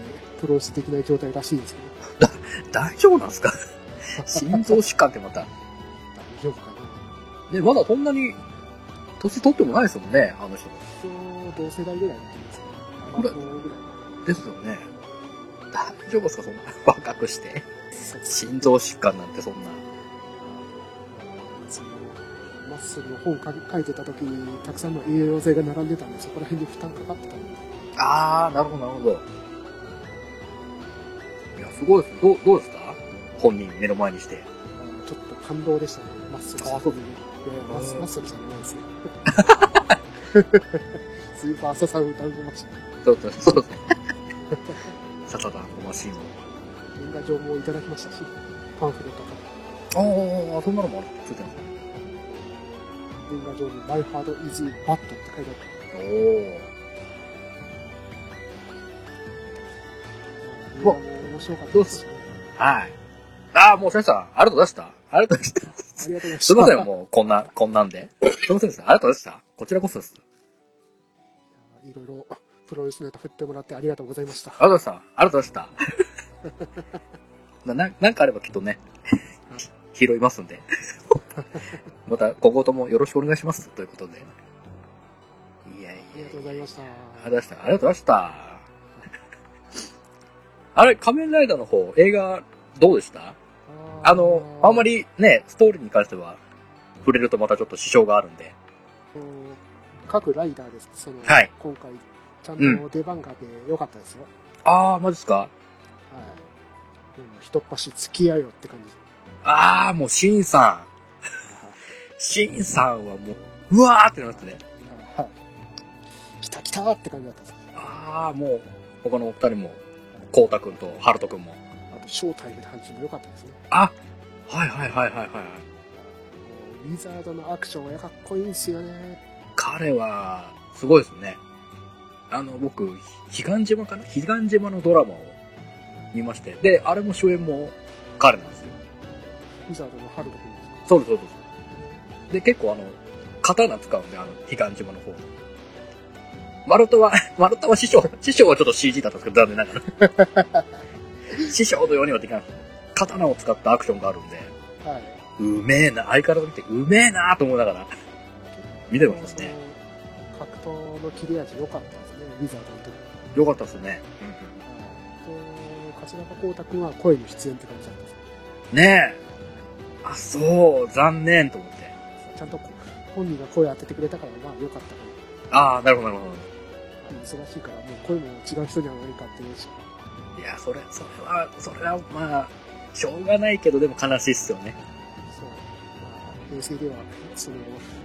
プロレスできない状態らしいですけど、大丈夫なんですか？心臓疾患ってまた。大丈夫かな。ね、まだそんなに、年取ってもないですもんね、あの人。一応同世代ぐらいだと思うんですこれ。ですよね。大丈夫ですかそんな若くして。そう心臓疾患なんてそんな。マッスルの本か書いてた時に、たくさんの栄養剤が並んでたんで、そこら辺で負担かかってたんで、ああ、なるほどなるほど。いや、すごいです。どう、どうですか？本人目の前にして。ちょっと感動でしたね、マッスルさん。あマッスルさんじゃないですね。スーパーササウダンゴマシン。そうそうそうですね。サタダンゴマシンを。年賀状もいただきましたし、パンフレットとか、ああ、そんなのもあるついてます年賀状に My heart is bad って書いてあった。おお。うわ、面白かった。ですね。はい。ああ、もう先生、ありがとうございました。ありがとうございました。ありがとうございました。すいません、もう、こんな、こんなんで。すいませんでした。ありがとうございました。こちらこそです。いろいろプロレスネタ振ってもらってありがとうございました。ありがとうございました。ありがとうございました。ななんかあればきっとね、拾いますんで。また、今後ともよろしくお願いします。ということで。いやいやありがとうございました。ありがとうございました。ありがとうございました。あれ、仮面ライダーの方、映画、どうでした？あの、あんまり、りね、ストーリーに関しては、触れるとまたちょっと支障があるんで。うん各ライダーです。その、はい今回、ちゃんうんと出番があってよかったですよ。あー、マジっすか？はい。うん、一っ端付き合いよって感じ。あー、もう、シンさん。シンさんはもう、うわーってなりますね。はい。来た来たって感じだったんです。あー、もう、他のお二人も、コウタくんとハルトくんも。あと、ショータイムで話も良かったですね。あ、はいはいはいはいはい。ウィザードのアクションがかっこいいんですよね。彼は、すごいですね。あの、僕、彼岸島かな？彼岸島のドラマを見まして。で、あれも主演も彼なんですよ。ウィザードのハルト君ですか？そうです、そうで結構あの、刀使うんで、あの、彼岸島の方。マルトは、マルトは師匠、師匠はちょっと CG だったんですけど、残念ながら。師匠のようにはできない。刀を使ったアクションがあるんで、はい。うめえな、相変わらず見て、うめえなと思いながら、見てますね。格闘の切れ味良かったですね、ウィザードの時。よかったですね。はい。と、桂葉光太君は声の出演って感じだったんですねえ。あ、そう、残念と思って。ちゃんとこ本人が声当ててくれたから、まあ良かったかああ、なるほど、なるほな。忙しいから、もう声も違う人にはないかっていうし。ど。いや、それ、それは、それは、まあ、しょうがないけど、でも悲しいっすよね。そう。まあ、平成では、その、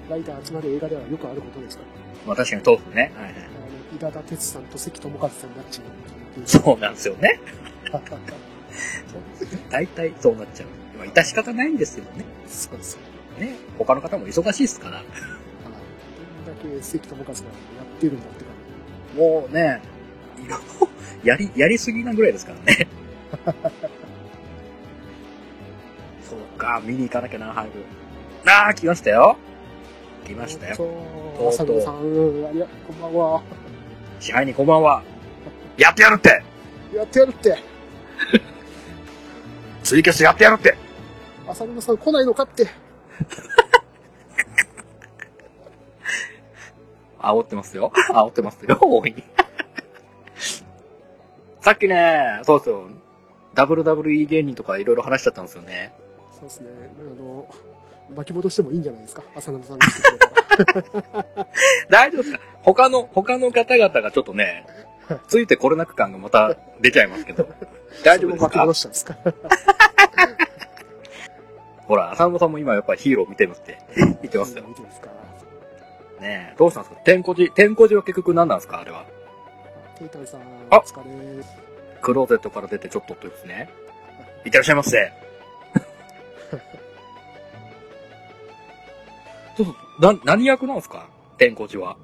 ライダー集まる映画ではよくあることですから。まあ確かにそうですね。はいはい。あの、稲田哲さんと関智和さんになっちゃう。そうなんですよね。大体そうなっちゃう。まあ、致し方ないんですけどね。そうです。ね。他の方も忙しいですから。はい。どんだけ関智和がやってるんだって感もうね、いろいろ、やり、やりすぎなぐらいですからね。そうか、見に行かなきゃな、早く。ああ、来ましたよ。来ましたよ。そう、浅野さん、うんありがこんばんは。支配人こんばんは。やってやるってやってやるって。ツイキャスやってやるって浅野さん来ないのかって。煽ってますよ。煽ってますよ、大いに。さっきね、そうですよ。WWE 芸人とかいろいろ話しちゃったんですよね。そうですね。あの、巻き戻してもいいんじゃないですか。浅野さんが来てくれたら。大丈夫ですか？他の、他の方々がちょっとね、ついてこれなく感がまた出ちゃいますけど。大丈夫です巻きか戻したんですか？ほら、浅野さんも今やっぱりヒーロー見てるって 言ってますよ。見てですか。ねえ、どうしたんですか？天候寺、天候寺は結局何なんですか？あれは。ケイタイさん、あお疲れ。クローゼットから出てちょっとってですね。いってらっしゃいませ。そうそう、な、何役なんですか？天候寺は。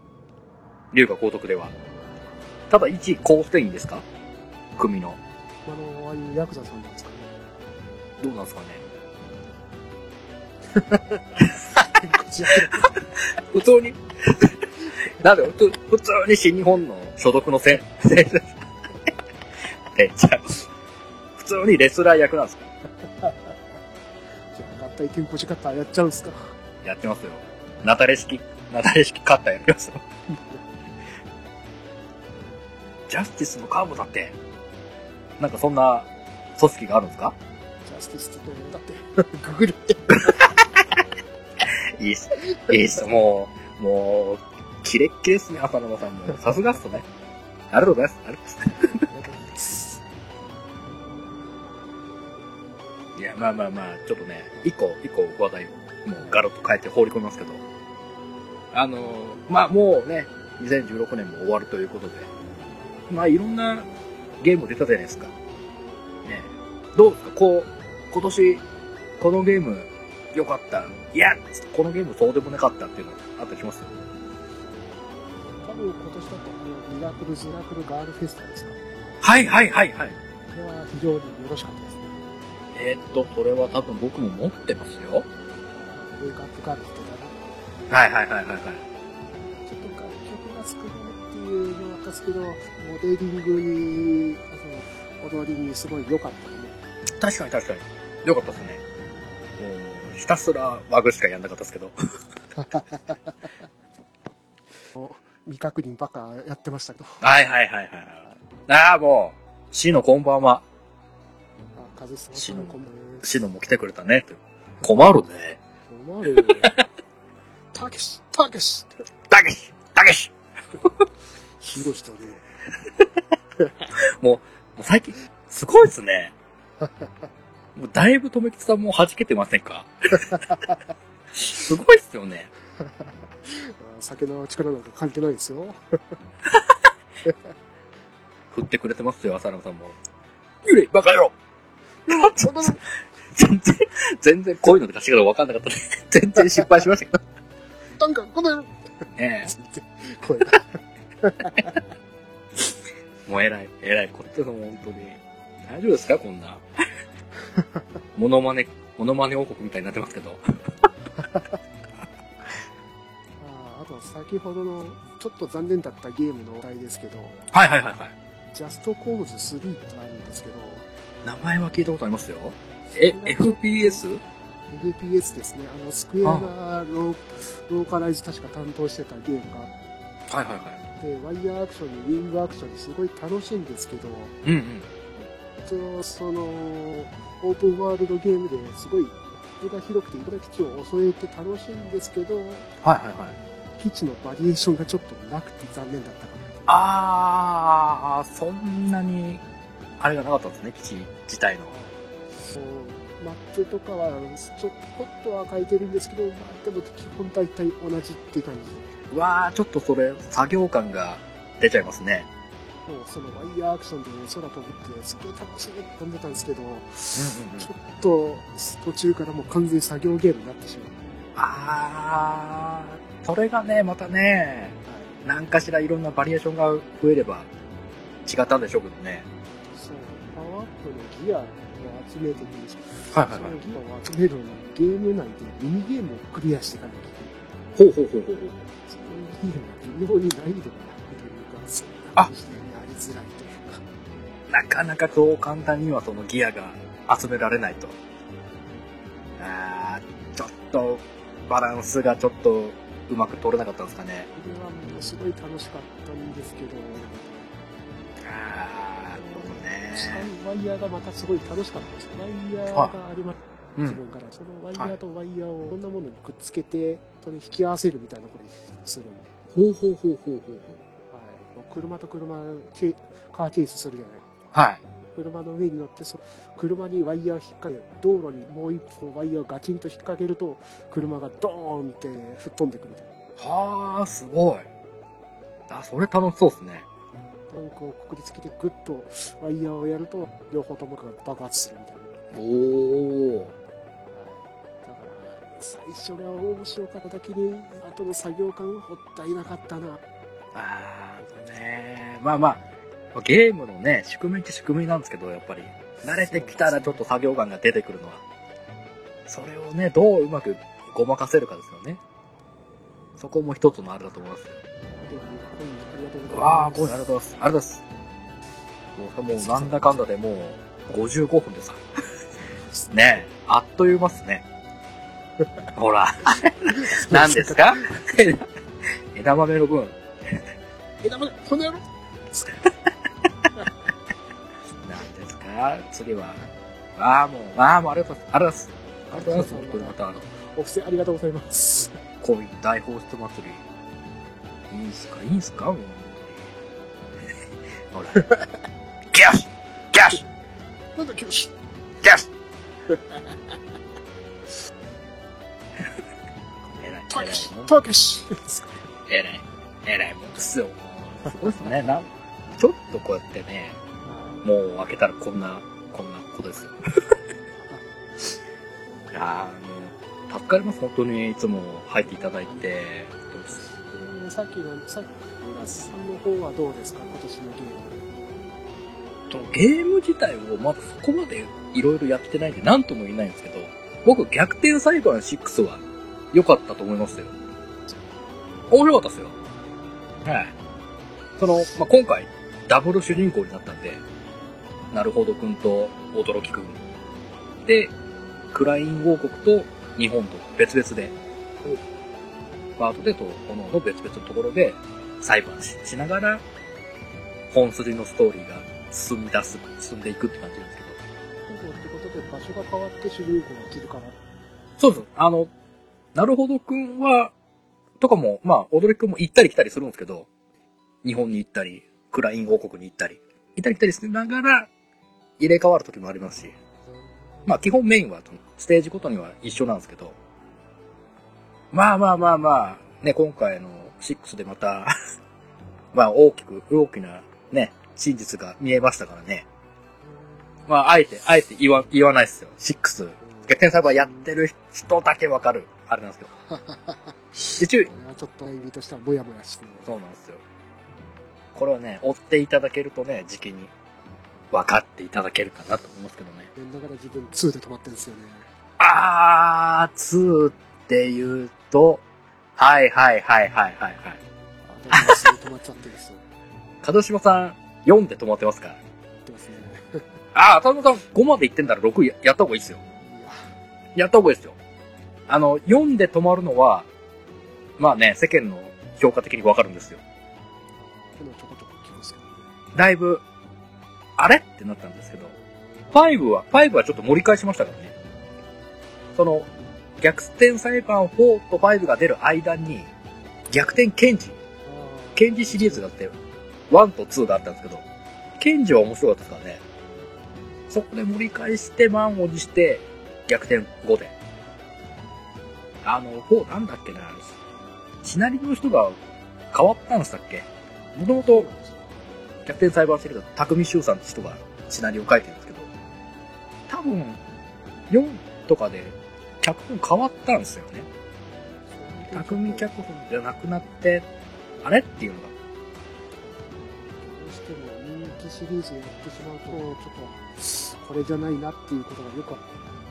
龍が高徳では。ただ一構成員ですか？組の。あの、ああいうヤクザさんなんですかね。どうなんですかね？普通に？なんで、普通普通に新日本の所属のせ、選手です。え、じゃあ普通にレスラー役なんですか？じゃあ、合体健康時間やっちゃうんですか？やってますよ。ナタレ式、ナタレ式カッターやりますよ。ジャスティスのカーブだって、なんかそんな組織があるんですか？ジャスティスって言うと、だって、ググるって。いいっす。いいっす。もう、もう、キレッキレっすね、浅沼さんも。さすがっすね。ありがとうございます。ありがとうございます。いや、まあまあまあ、ちょっとね、一個、一個話題を、もうガロッと変えて放り込みますけど、あの、まあもうね、2016年も終わるということで、まあいろんなゲーム出たじゃないですか。ねどうですか？こう、今年、このゲーム良かった。いや、このゲームそうでもなかったっていうのあったりします？多分今年だと、あの、ミラクルズラクルガールフェスタですか。はいはいはいはい。これは非常によろしかったですね。えーっと、それは多分僕も持ってますよ。ウェイクアップガールズとかな。はいはいはいはいはい。ちょっと楽曲が少ないっていうのはあったんですけど、モデリングに、あの、踊りにすごい良かったね。確かに確かに。よかったですね。もう、ひたすらワグしかやんなかったですけど。未確認ばっかやってましたけど。はいはいはいはい。ああ、もう、シノこんばんは。あ、カズさん、シノコンボシノも来てくれたね。困るね。困るよ。たけし、たけし、たけし、たけし。ヒロシとね、もう最近、すごいですね。もうだいぶとめきちさんも弾けてませんか？すごいっすよね。あ酒の力なんか関係ないですよ。振ってくれてますよ、浅野さんも。ゆれ、バカ野郎全然、全然こういうので貸し方分かんなかったね。全然失敗しましたけど。なんか、この野郎ね声が。え。もう偉い、偉い。こっちの本当に。大丈夫ですかこんな。モノマネ、モノマネ王国みたいになってますけど。ああと、先ほどの、ちょっと残念だったゲームのお題ですけど、はいはいはいはい。ジャストコーズ3ってあるんですけど、名前は聞いたことありますよ。え、FPS? FPS ですね。あの、スクエアがローカライズ確か担当してたゲームがあはいはいはい。って、ワイヤーアクションにウィングアクションにすごい楽しいんですけど、うんうん。その、オープンワールドゲームですごい、手が広くていろんな基地を襲えて楽しいんですけど、はいはいはい。基地のバリエーションがちょっとなくて残念だったかな。あー、そんなに、あれがなかったんですね、基地自体の。そう、マップとかは、ちょこっとは変えてるんですけど、まあ、でも基本大体同じって感じで。うわー、ちょっとそれ、作業感が出ちゃいますね。もうそのワイヤーアクションで空飛ぶってすごい楽しいって飛んでたんですけど、ちょっと途中からもう完全に作業ゲームになってしまう。あー、それがね、またね、何かしらいろんなバリエーションが増えれば違ったんでしょうけどね。そう、パワーアップのギアを集めてくるし、はいそのギアを集めるのにゲーム内でミニゲームをクリアしていかなきゃいけない。ほうほうほうほうほう。そのゲームが微妙に難易度が高いというか、そなかなかそう簡単にはそのギアが集められないと。あー、ちょっとバランスがちょっとうまく取れなかったんですかね。これはものすごい楽しかったんですけど、あー、なるほどね。ワイヤーがまたすごい楽しかったです。ワイヤーがあります。うん自分から。そのワイヤーとワイヤーをいろんなものにくっつけて、それに引き合わせるみたいなことにするんで。ほうほうほうほうほうはい。車と車、ケカーチェイスするじゃない。はい。車の上に乗ってそ車にワイヤー引っ掛け道路にもう一歩ワイヤーをガチンと引っ掛けると車がドーンって吹っ飛んでくるみたいなはあ、すごい。あ、それ楽しそうですね。タンクをくくりつけてグッとワイヤーをやると両方ともが爆発するみたいな、おお。だから最初が面白かっただけに後の作業感もったいなかったなあーねまあまあ、ゲームのね、仕組みって仕組みなんですけど、やっぱり、慣れてきたらちょっと作業感が出てくるのは。それをね、どううまくごまかせるかですよね。そこも一つのあれだと思いますよ。でコインありがとうございますわあ、ごめん、ありがとうございます。ありがとうございます。もう、もうなんだかんだでもう、55分でさ。ねえ、あっという間っすね。ほら、何ですか？枝豆の分、枝豆この野郎何ですか次は。ああ、もう、ああ、もうありがとうございます。ありがとうございます。本当にまた、あの、お布施ありがとうございますこういう大放出祭り。いいんすかいいんすかもう。ほら。ギャッシュギャッシュなんだギャッシュえらい、えらいたけし。たけしえらい、えらいもんですよ。すごいですね。なちょっとこうやってね、もう開けたらこんな、こんなことですよ。いやー、もう、助かります。本当にいつも入っていただいて。えーさっきの、さっき、浦さんの方はどうですか？今年のゲーム。とゲーム自体をまだそこまでいろいろやってないんで何とも言えないんですけど、僕逆転裁判6は良かったと思いますよ。面白かったですよ。はい。その、まあ、今回、ダブル主人公になったんで、なるほどくんと驚きくん。で、クライン王国と日本と別々で、パートでと、このの別々のところで裁判ししながら、本筋のストーリーが進み出す、進んでいくって感じなんですけど。ってことで場所が変わって主人公が切るから。そうです。あの、なるほどくんは、とかも、まあ、驚きくんも行ったり来たりするんですけど、日本に行ったり、クライン王国に行ったり、行ったり来たりしながら、入れ替わる時もありますし、まあ、基本メインは、ステージごとには一緒なんですけど、まあまあまあまあ、ね、今回の6でまた、まあ、大きく、大きな、ね、真実が見えましたからね。まあ、あえて、あえて言わ、言わないですよ。6。逆転サーバーやってる人だけわかる、あれなんですけど。一応、ちょっと意味としてはモヤモヤしてる。そうなんですよ。これはね、追っていただけるとね、時期に分かっていただけるかなと思いますけどね。だから自分2で止まってるんですよね。あー、2って言うと、はいはいはいはいはいはい。あ、だから2で止まっちゃってるんですよ。門島さん、4で止まってますから。言ってますね。あー、門島さん5まで行ってんだら6ややった方がいいですよ。いや、やった方がいいですよ。あの、4で止まるのは、まあね、世間の評価的に分かるんですよ。だいぶ、あれ？ってなったんですけど、5は、5はちょっと盛り返しましたからね。その、逆転裁判4と5が出る間に、逆転ケンジ、ケンジシリーズがあって、1と2があったんですけど、ケンジは面白かったですからね。そこで盛り返して満を持して、逆転5で。あの、4なんだっけな、シナリオの人が変わったんでしたっけ？もともと逆転裁判シリーズの匠修さんって人がシナリオ書いてるんですけど、多分、4とかで脚本変わったんですよね。匠脚本じゃなくなって、あれっていうのが。どうしても人気シリーズやってしまうと、ちょっと、これじゃないなっていうことがよくある。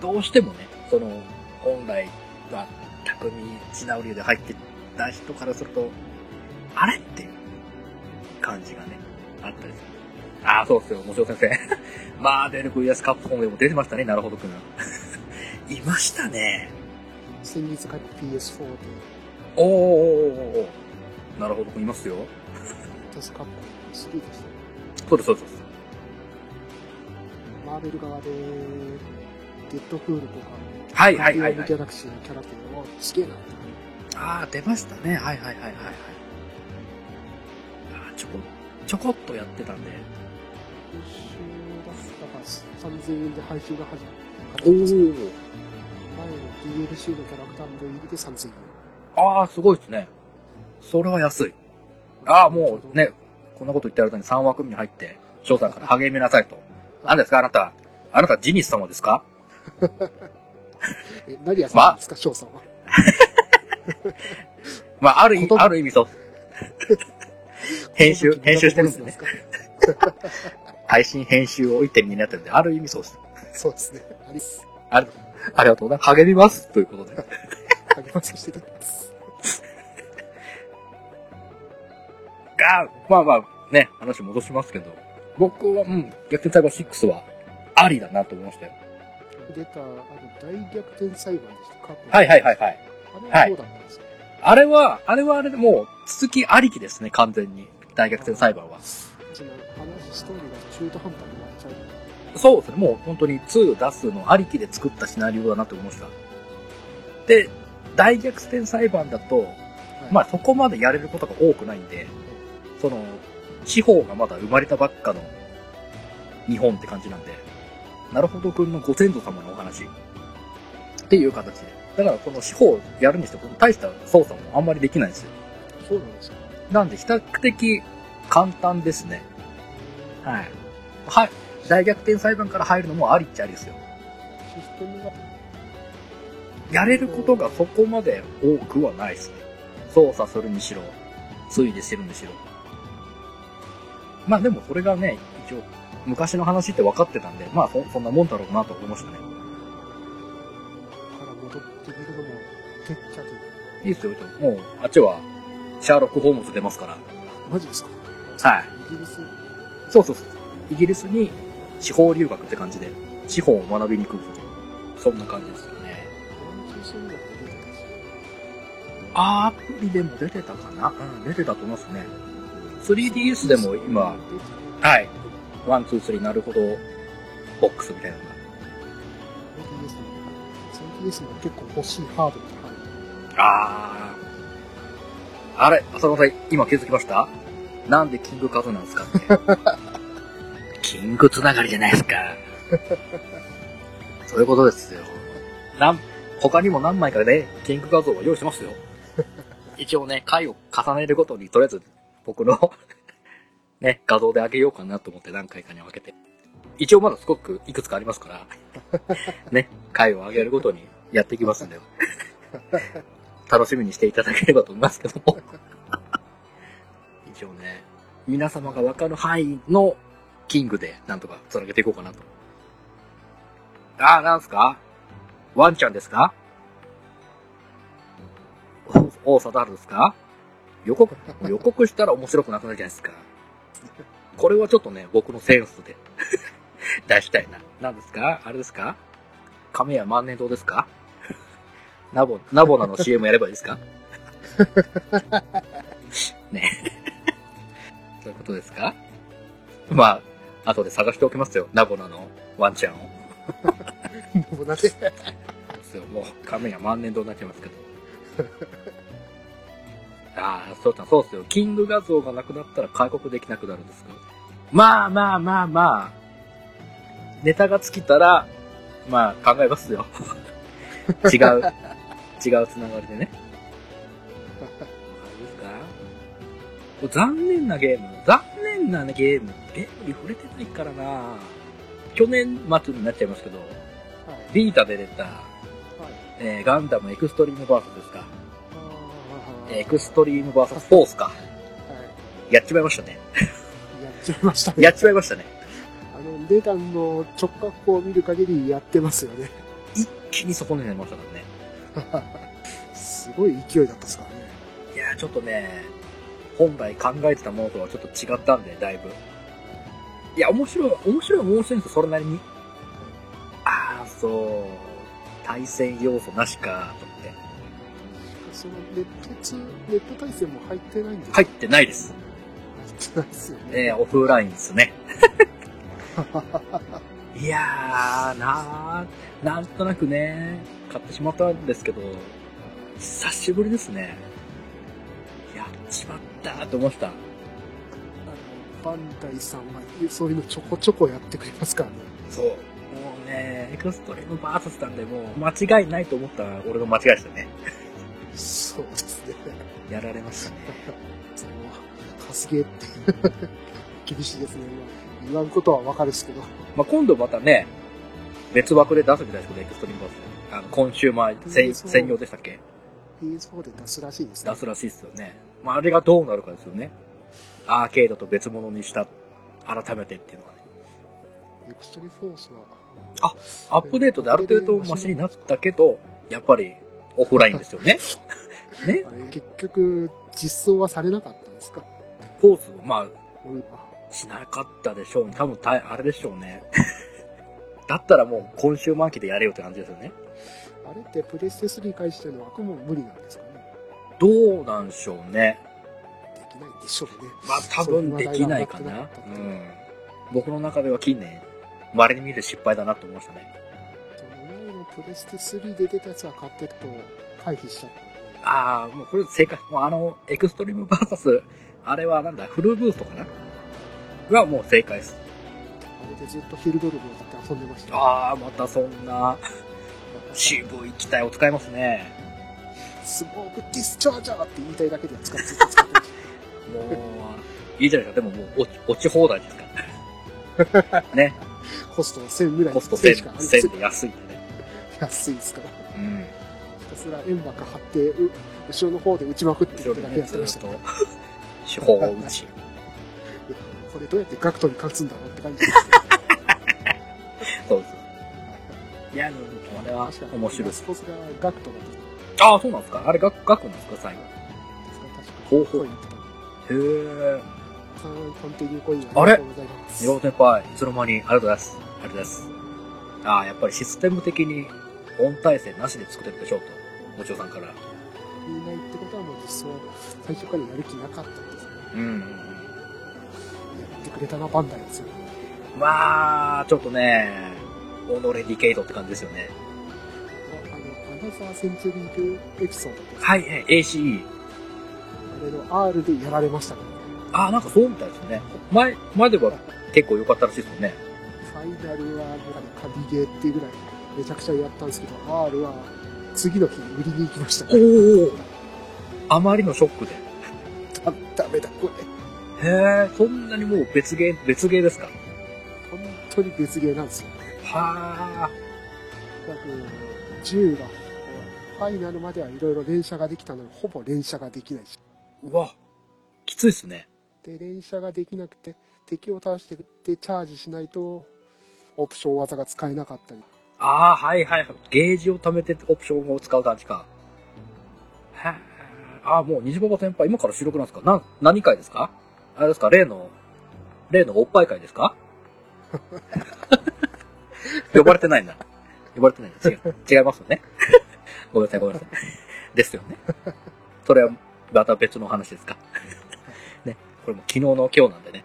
どうしてもね、その、本来は匠シナリオで入ってた人からすると、あれっていう感じがね、あったりする。ああ、そうっすよ、もちろん先生。マーベル VS カップコンでも出てましたね、なるほどくん。いましたね。先日買った PS4 で、おーおーおーおーなるほどくんいますよ。テスカップ3でしたね。そうです、そうです。マーベル側で、デッドプールとか、はいはいはい、はいギャ。ラクシーのキャラっていうのは、すげえなって。ああ、出ましたね。はいはいはいはいはい。あーちょこ、ちょこっとやってたんで。今週だったか3000円で配信が始まおったんですけどー。前の DLC のキャラクターも入れて3000円。ああ、すごいですね。それは安い。ああ、もうね、こんなこと言ってる間に3枠目に入って、翔さんから励みなさいと。何ですかあなた。あなたジニス様ですか？え、何やさんですか、翔さんは？まあ、ある意味、ある意味そう。編集、編集してるんですね。配信編集を1.2になってるんで、ある意味そうです。そうですね。あります。ありありがとうございます。励みます。ということで。励まさせていただきます。が、まあまあ、ね、話戻しますけど、僕は、うん、逆転裁判6は、ありだなと思いましたよ。出た、あの、大逆転裁判でした、過去。はいはいはいはい。あれはどうだったんですか、あれは、あれはあれでもう、続きありきですね、完全に。大逆転裁判は。そう。ですね、もう本当に2出すのありきで作ったシナリオだなと思いました。で、大逆転裁判だと、まあそこまでやれることが多くないんで、その、地方がまだ生まれたばっかの日本って感じなんで、なるほどくんのご先祖様のお話っていう形で。だからこの司法やるにしても大した操作もあんまりできないんですよ。そうなんですか？なんで比較的簡単ですね。はい。はい。大逆転裁判から入るのもありっちゃありですよ。システムが、やれることがそこまで多くはないですね。操作するにしろ、推理してるにしろ。まあでもそれがね、一応、昔の話って分かってたんで、まあそそんなもんだろうなと思いましたね。から戻ってみるのも、てっちゃで。いいっすよ、もう、あっちは、シャーロック・ホームズ出ますから。マジですか？はい。イギリス、そうそうそう。イギリスに司法留学って感じで、司法を学びに来る。そんな感じですよね。アプリでも出てたかな？うん、出てたと思いますね。3DS でも今、はい。 one、two、three、なるほど、ボックスみたいなのが。3DS の 3DS も結構欲しいハードルがあー。あれ、浅野さん、今気づきました？なんでキングカズなんですか？って。キングつながりじゃないですか。そういうことですよ。なん、他にも何枚かね、キング画像を用意してますよ。一応ね、回を重ねるごとに、とりあえず、僕の、ね、画像で上げようかなと思って何回かに分けて。一応まだすごくいくつかありますから、ね、回を上げるごとにやっていきますんで。楽しみにしていただければと思いますけども。一応ね、皆様がわかる範囲のキングでなんとかつなげていこうかなと。あー、なんすか？ワンちゃんですか？お王貞治ですか？予告、予告したら面白くなくなるじゃないですか。これはちょっとね、僕のセンスで 出したいな。何ですか？あれですか？亀屋万年堂ですか？ナボ、ナボナの CM やればいいですか？ね。そういうことですか？まあ、後で探しておきますよ。ナボナのワンちゃんを。もうなぜ、ですよ。もう、亀屋万年堂になっちゃいますけど。ああ、そうだ、そうっすよ。キング画像がなくなったら開国できなくなるんですか？まあまあまあまあ、ネタが尽きたら、まあ考えますよ。違う、違うつながりでね。あれですか残念なゲーム。残念なゲーム。ゲームに触れてないからな去年末になっちゃいますけど、はい。ビータで出た、はい。えーガンダムエクストリームバーサスですか。エクストリームバーサスフォースか。はやっちまいましたね。い。やっちゃいましたね。やっちまいましたね。あの、データの直角を見る限りやってますよね。一気にそこになりましたからね。すごい勢いだったですからね。いやーちょっとね、本来考えてたものとはちょっと違ったんで、だいぶ。いや、面白い、面白い面白いんですよ、それなりに。ああ、そう。対戦要素なしか、と思って。そのネット通、ネット対戦も入ってないんです入ってないです。入ってないですよね。えー、オフラインですね。いやー、なー、なんとなくね、買ってしまったんですけど、久しぶりですね。やっちまったーと思ってた。バンダイさんはそういうのちょこちょこやってくれますからね。そう。もうね、エクストリームバーサスなんで、もう間違いないと思った俺の間違いでしたね。そうですね。やられましたね。その、カスゲーって 厳しいですね。まあ、言わんことはわかるんですけど。まあ、今度またね、別枠で出すみたいですけど、エクストリームバーサス。あの、コンシューマー専用でしたっけ？PS4 で出すらしいですね。出すらしいですよね。まあ、あれがどうなるかですよね。アーケードと別物にした、改めてっていうのはね。エクストリフォースは、アップデートである程度マシになったけど、やっぱりオフラインですよね。ね？結局、実装はされなかったんですか？フォース、まあ。しなかったでしょうね。多分た、あれでしょうね。だったらもう、今週末期でやれよって感じですよね。あれってプレステ3返してるのはもう無理なんですかね？どうなんでしょうね。できないんでしょうね。まあ、多分できないかな。うん。僕の中では近年、稀に見る失敗だなと思いましたね。前のプレステ3で出たやつは買っていくと回避しちゃった。ああ、もうこれ正解。もうあの、エクストリームバーサス、あれはなんだ、フルブーストかな？がもう正解です。あれでずっとヒルドルブを買って遊んでました。ああ、またそんな渋い機体を使いますね。スモークディスチャージャーって言いたいだけでは使ってずっと使ってもう、いいじゃないですか。でももう落ち、落ち放題ですから。ね。た。コスト1000ぐらいコスト1000しか1000、ありません1000で安いんでね。安いですから。うん。ひたすら円ばっか貼って、う後ろの方で打ちまくってるだけやってましたとね。、手法を打ち。これどうやってガクトに勝つんだろうって感じです。そうです。いや、れは。面白いスボスがガクトだったんああ、そうなんですか？あれ、ガク、ガクなんですか？最後。ほうほうへえ。探偵にコインああれ先輩、いつの間に、ありがとうございます。ありがとうございます。ああ、やっぱりシステム的に、音体制なしで作ってるでしょうと。もちろさんから。言えないってことはもう実装、最初からやる気なかったんですね。うん。やってくれたな、バンダイですよ。まあ、ちょっとね、オノレディケイドって感じですよね。ナザーセンチュリークエピソードです。はい、ACE。あれの R でやられましたね。ああ、なんかそうみたいですね。前、前では結構良かったらしいですよね。ファイナルは、なんかね、神ゲーっていうぐらい、めちゃくちゃやったんですけど、R は、次の日に売りに行きましたおね。おあまりのショックで。だダメだ、これ。へえ、そんなにもう別ゲー、別ゲーですか本当に別ゲーなんですよ。はあ。約、10が、ファイナルまではいろいろ連射ができたのに、ほぼ連射ができないし。うわ、きついっすね。で、連射ができなくて、敵を倒してでチャージしないと、オプション技が使えなかったり。ああ、はいはいはい。ゲージを貯めてオプションを使う感じか。はあ。ああ、もう虹パパ先輩、今から収録なんですか？な、何回ですか？あれですか？例の、例のおっぱい会ですか？呼ばれてないんだ。呼ばれてない。違う。違いますよね。ごめんなさい、ごめんなさい。ですよね。それは、また別の話ですか。ね。これも昨日の今日なんでね。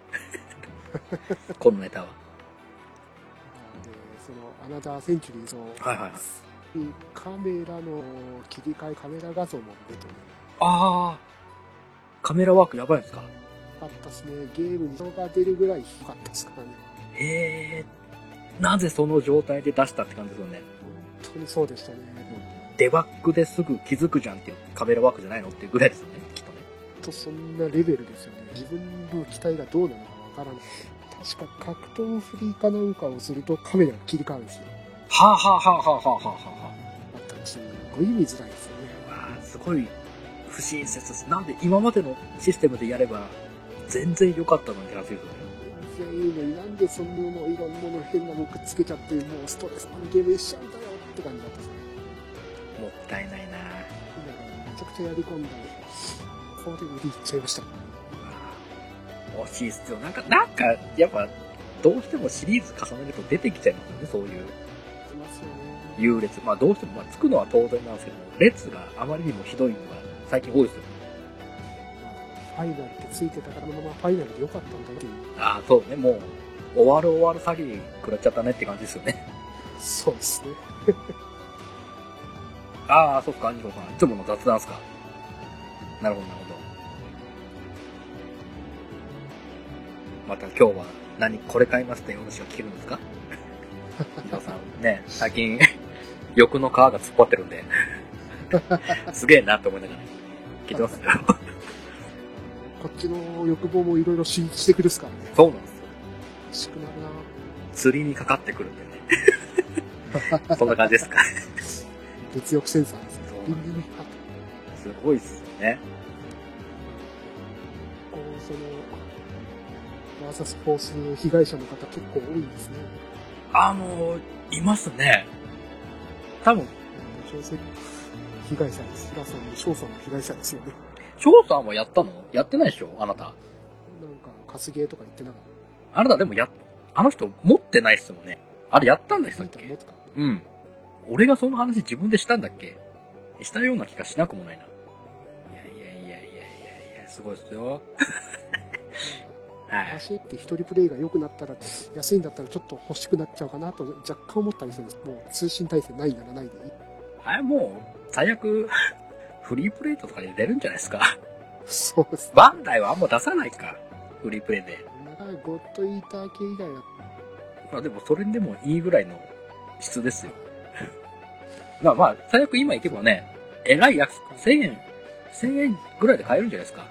このネタは。で、その、アナザーセンチュリーズを、はいはいはいカメラの切り替え、カメラ画像も出てね、ああ。カメラワークやばいんですか？よかったですね。ゲームに人が出るぐらい低かったですからね。へえ。なぜその状態で出したって感じですよね。本当にそうでしたね。デバッグですぐ気づくじゃんっていうカメラワークじゃないのっていうぐらいですよね、きっとね。本当そんなレベルですよね。自分の機体がどうなのかわからない。確か格闘フリーかなんかをするとカメラが切り替わるんですよ。はあ、はあはあはあはあはあはあったらすごい見づらいですよね。あ、あーすごい不親切です。なんで今までのシステムでやれば全然良かったのにって話ですよね。全然いいのになんでそんなのいろんなもの変なのくっつけちゃってもうストレス満ゲームしちゃうんだよって感じだったんですね。もったいないなめちゃくちゃやり込んだここで売りいっちゃいました。惜しいっすよ。なんか、なんか、やっぱ、どうしてもシリーズ重ねると出てきちゃいますよね、そういう。優劣。まあどうしても、まあつくのは当然なんですけど、列があまりにもひどいのが最近多いですよ。ファイナルってついてたから、このままファイナルで良かったんだなっていう。ああ、そうね、もう、終わる終わる詐欺食らっちゃったねって感じですよね。そうですね。ああ、そっか、アニコさん。いつもの雑談っすか。なるほど、なるほど。また今日は何、これ買いますって話が聞けるんですか？皆さんね、最近、欲の皮が突っ張ってるんで、すげえなって思いながら聞いてますよ。こっちの欲望もいろいろ刺激してくるっすからね。そうなんですよ。欲しくなるな釣りにかかってくるんでね。そんな感じですか。物欲センサーですね。ビンビンビンあとすごいっすよね。こう、その、バーサスフォース被害者の方結構多いんですね。あの、いますね。多分、女性被害者です。平さんも翔さんも被害者ですよね。翔さんはやったの？やってないでしょ？あなた。なんか、カスゲーとか言ってなかっあなたでもや、あの人持ってないっすもんね。あれやったんでしたっけ？うん。俺がその話自分でしたんだっけ？したような気がしなくもないな。いやいやいやいやいやいや、すごいっすよ。はい。走って一人プレイが良くなったら、安いんだったらちょっと欲しくなっちゃうかなと若干思ったりするんです。もう通信体制ないならないでいい。あれもう、最悪、フリープレイとかで出るんじゃないですか？そうですね。バンダイはあんま出さないか。フリープレイで。ゴッドイーター系以外は、まあでもそれでもいいぐらいの質ですよ。まあまあ、最悪今行けばね、えらい安く、1000円、1000円ぐらいで買えるんじゃないですか。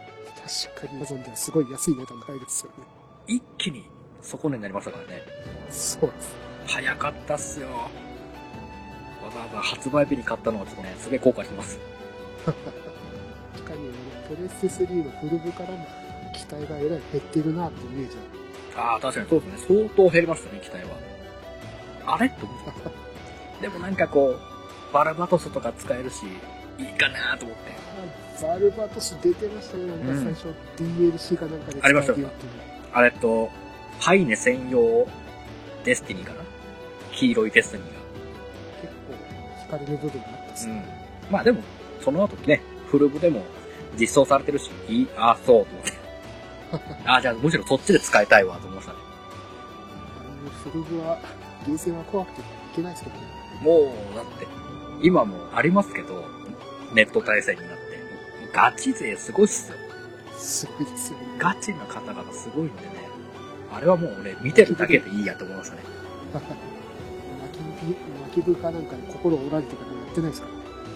確かに Amazon ではすごい安い値段で買えるんですよね。一気に底値になりましたからね。そうです。早かったっすよ。わざわざ発売日に買ったのはちょっとね、すげえ後悔してます。確かに、あのプレステ3のフルブからも機体がえらい減ってるなってイメージは。ああ、確かにそうですね。相当減りましたね、機体は。あれ？と思って。でもなんかこう、バルバトスとか使えるし、いいかなと思って。あバルバトス出てましたね。なんか最初 DLC かなんかでありました。あれと、ハイネ専用デスティニーかな？黄色いデスティニー結構惹かれる部分があったっすが。うね。ん。まあでも、その後ね、フルブでも実装されてるし、いい、ああ、そう、と思って。ああ、じゃあむしろそっちで使いたいわ、と思いましたね。フルブは、ゲーセンは怖くていけないですけどね。もう、だって、今もありますけど、ネット対戦になって。ガチ勢すごいっすよ。すごいですよね。ガチな方々すごいんでね。あれはもう俺見てるだけでいいやと思いましたね。泣きぶ泣きぶかなんかに心折られてからやってないですか？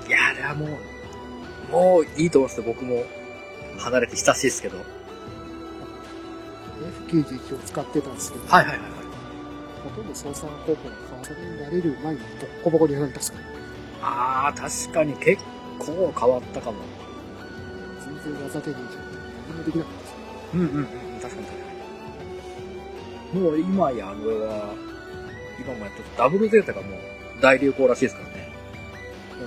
ら。いや、あれはもう、もういいと思いますよ。僕も離れて親しいですけど。F91 を使ってたんですけど、はいはいはいはい。ほとんど操作方法が変わらそれになれる前にボッコボコにやられたんですか？ら。ああ、確かに結構変わったかも。全然技出ねえじゃん。何もできなかったですね。うんうんうん、確かに確かに。もう今やあれは、今もやってるダブルゼータがもう大流行らしいですからね。も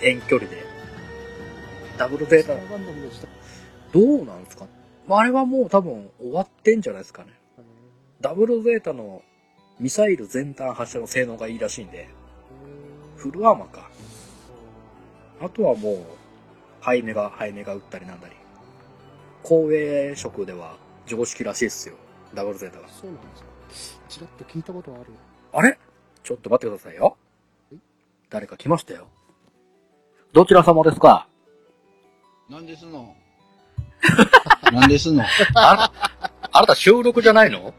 う遠距離で。ダブルゼータどうなんですか？まああれはもう多分終わってんじゃないですかね。ダブルゼータのミサイル全弾発射の性能がいいらしいんで、フルアーマーか。あとはもう、ハイネが、ハイネが撃ったりなんだり。光栄色では常識らしいっすよ。ダブルゼータが。そうなんですか。ちらっと聞いたことある。あれ？ちょっと待ってくださいよえ？誰か来ましたよ。どちら様ですか？なんですの？なんですの？ああなた収録じゃないの？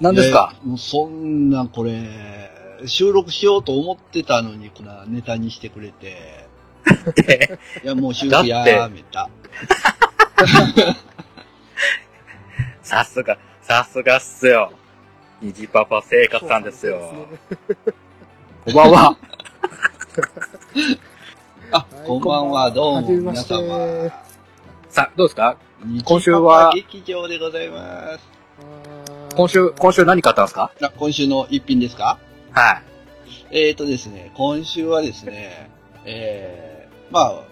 何ですか？もうそんな、これ、収録しようと思ってたのに、こんなネタにしてくれて。いや、もう収録やめた。さすが、さすがっすよ。虹パパ生活さんですよ。こんばんは。あ、はいこんばんは、どうも、皆様。さあ、どうですか？日今週は？劇場でございます。今週、今週何買ったんですか？あ、今週の一品ですか？はい。えーとですね、今週はですね、えー、まあ、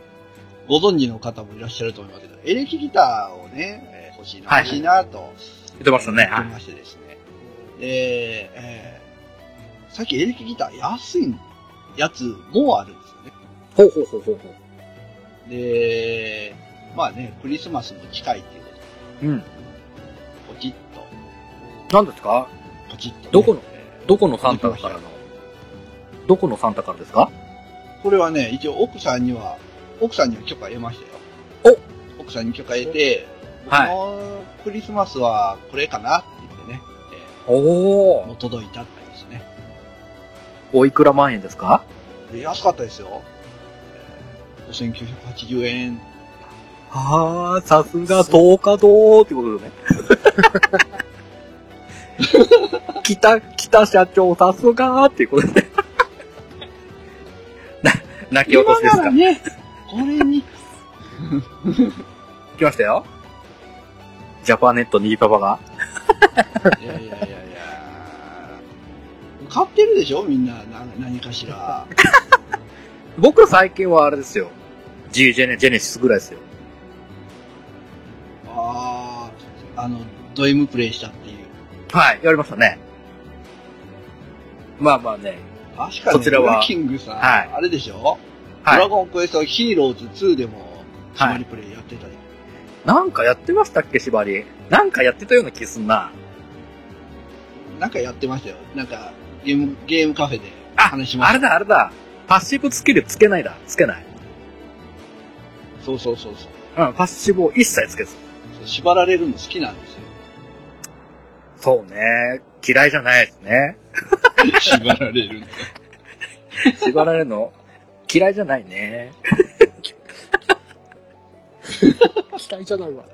ご存知の方もいらっしゃると思いますけど、エレキギターをね、えー欲しいな、はい欲しいなと、言ってましたね。言ってましてですね。で、えー、さっきエレキギター安いやつもあるんですよね。ほうほうほうほうほで、まあね、クリスマスも近いっていうことう。うん。何ですか？ポチッとね、どこの？えーどこのサンタからの？どこのサンタからですか？これはね、一応奥さんには、奥さんには許可得ましたよ。お奥さんに許可得て、はいクリスマスはこれかなって言ってね、おお届いたってですね。おいくら万円ですか？で安かったですよ。えー5980円。はあ、さすが10日堂ってことでね。北、北社長さすがっていうことでね。な、泣き落としですか？今ならね、これに、来ましたよ。ジャパネットにぎパパが。いやいやいやいや買ってるでしょ？みんな、な何かしら。僕最近はあれですよ。G ジェネ、ジェネシスぐらいですよ。ああ、あの、ド M プレイしたっていう。はい、やりましたね。まあまあね。確かに、こちらはキングさん、はいあれでしょ、ドはい。ラゴンクエストヒーローズ2でも、縛りプレイやってたり。なんかやってましたっけ、縛り。なんかやってたような気すんな。なんかやってましたよ。なんか、ゲーム、ゲームカフェであ話しました。あれだ、あれだ。パッシブスキルつけないだ。つけない。そうそうそうそううん、パッシブを一切つけず。そう。縛られるの好きなんですよ。そうね。嫌いじゃないですね。縛られるの。縛られるの？嫌いじゃないね。嫌いじゃないわ。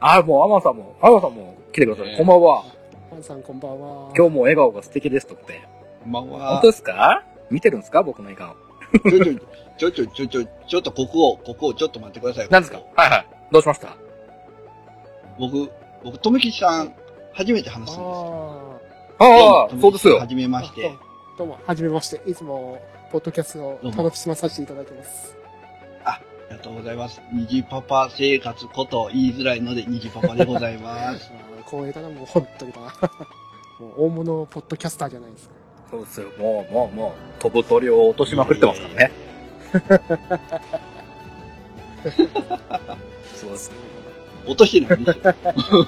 あ、もうアマンさんも、アマンさんも来てください。ねこんばんは。パンさんこんばんは。今日も笑顔が素敵ですとって。こんばん本は当。ですか？見てるんですか？僕の笑顔。ちょちょ、ちょちょ、ちょちょ、ちょっとここを、ここをちょっと待ってください。何ですか？はいはい。どうしました？僕、僕、とめきちさん、初めて話すんですよ。ああそうですよは。じめあ。まして。あどうも、はじめまして。いつも、ポッドキャストを楽しまさせていただいてます。ありがとうございます。虹パパ生活こと言いづらいので、虹パパでございます。光栄だな、もう本当にだな。もう大物ポッドキャスターじゃないですか。そうですよ。もう、もう、もう、飛ぶ鳥を落としまくってますからね。そうです。落としてないんですよ。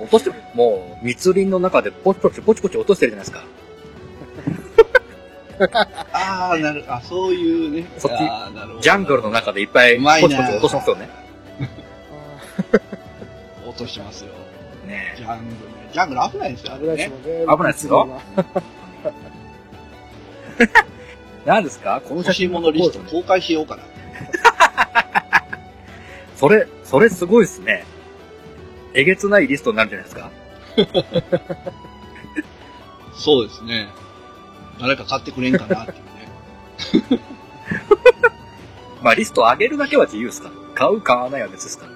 落としても、もう、密林の中でポチポチポチポチ落としてるじゃないですか。ああ、なる、あ、そういうね。そっちジャングルの中でいっぱいポチポチ落としますよね。あ 落としますよ。ねジャングルね。ジャングル危ないですよ。ー危ないですね。もんね。危ないですよ何ですか？この写欲しい真ものリスト公開しようかな。それ、それすごいですね。えげつないリストになるんじゃないですかそうですね。誰か買ってくれんかなっていうね。まあリスト上げるだけは自由ですから。買う買わないは別ですから。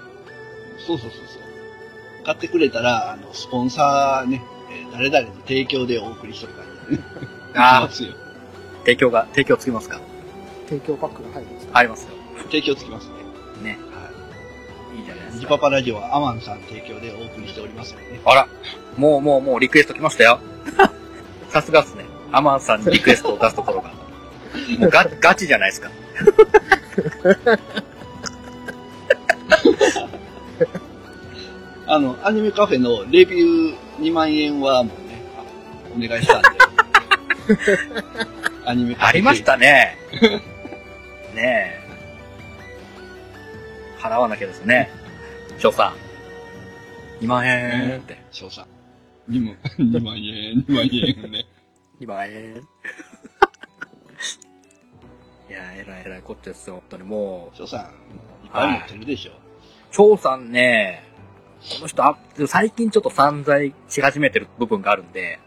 そうそうそうそう。買ってくれたら、あの、スポンサーね、えー誰々の提供でお送りしとく感じでね。あしますよ。あ、提供が、提供つきますか提供パックが入るんですよ。ありますよ。提供つきますね。ね。はいいいじゃないい。ですか。ニパパラジオはアマンさん提供でお送りしておりますのでね。あら、もうもうもうリクエスト来ましたよ。さすがっすね。アマンさんにリクエストを出すところが。もうガ ガチじゃないですか。あの、アニメカフェのレビュー2万円はもうね、あお願いしたんで。アニメカフェ。ありましたね。ねえ。払わなきゃですね。翔さん。2万円って。翔さん。2万、2万円、2万円ね。2万円。いや、えらいえらいこっちゃですよ。本当にもう。翔さん、いっぱい持ってるでしょ。翔さんね、この人、あ最近ちょっと散財し始めてる部分があるんで、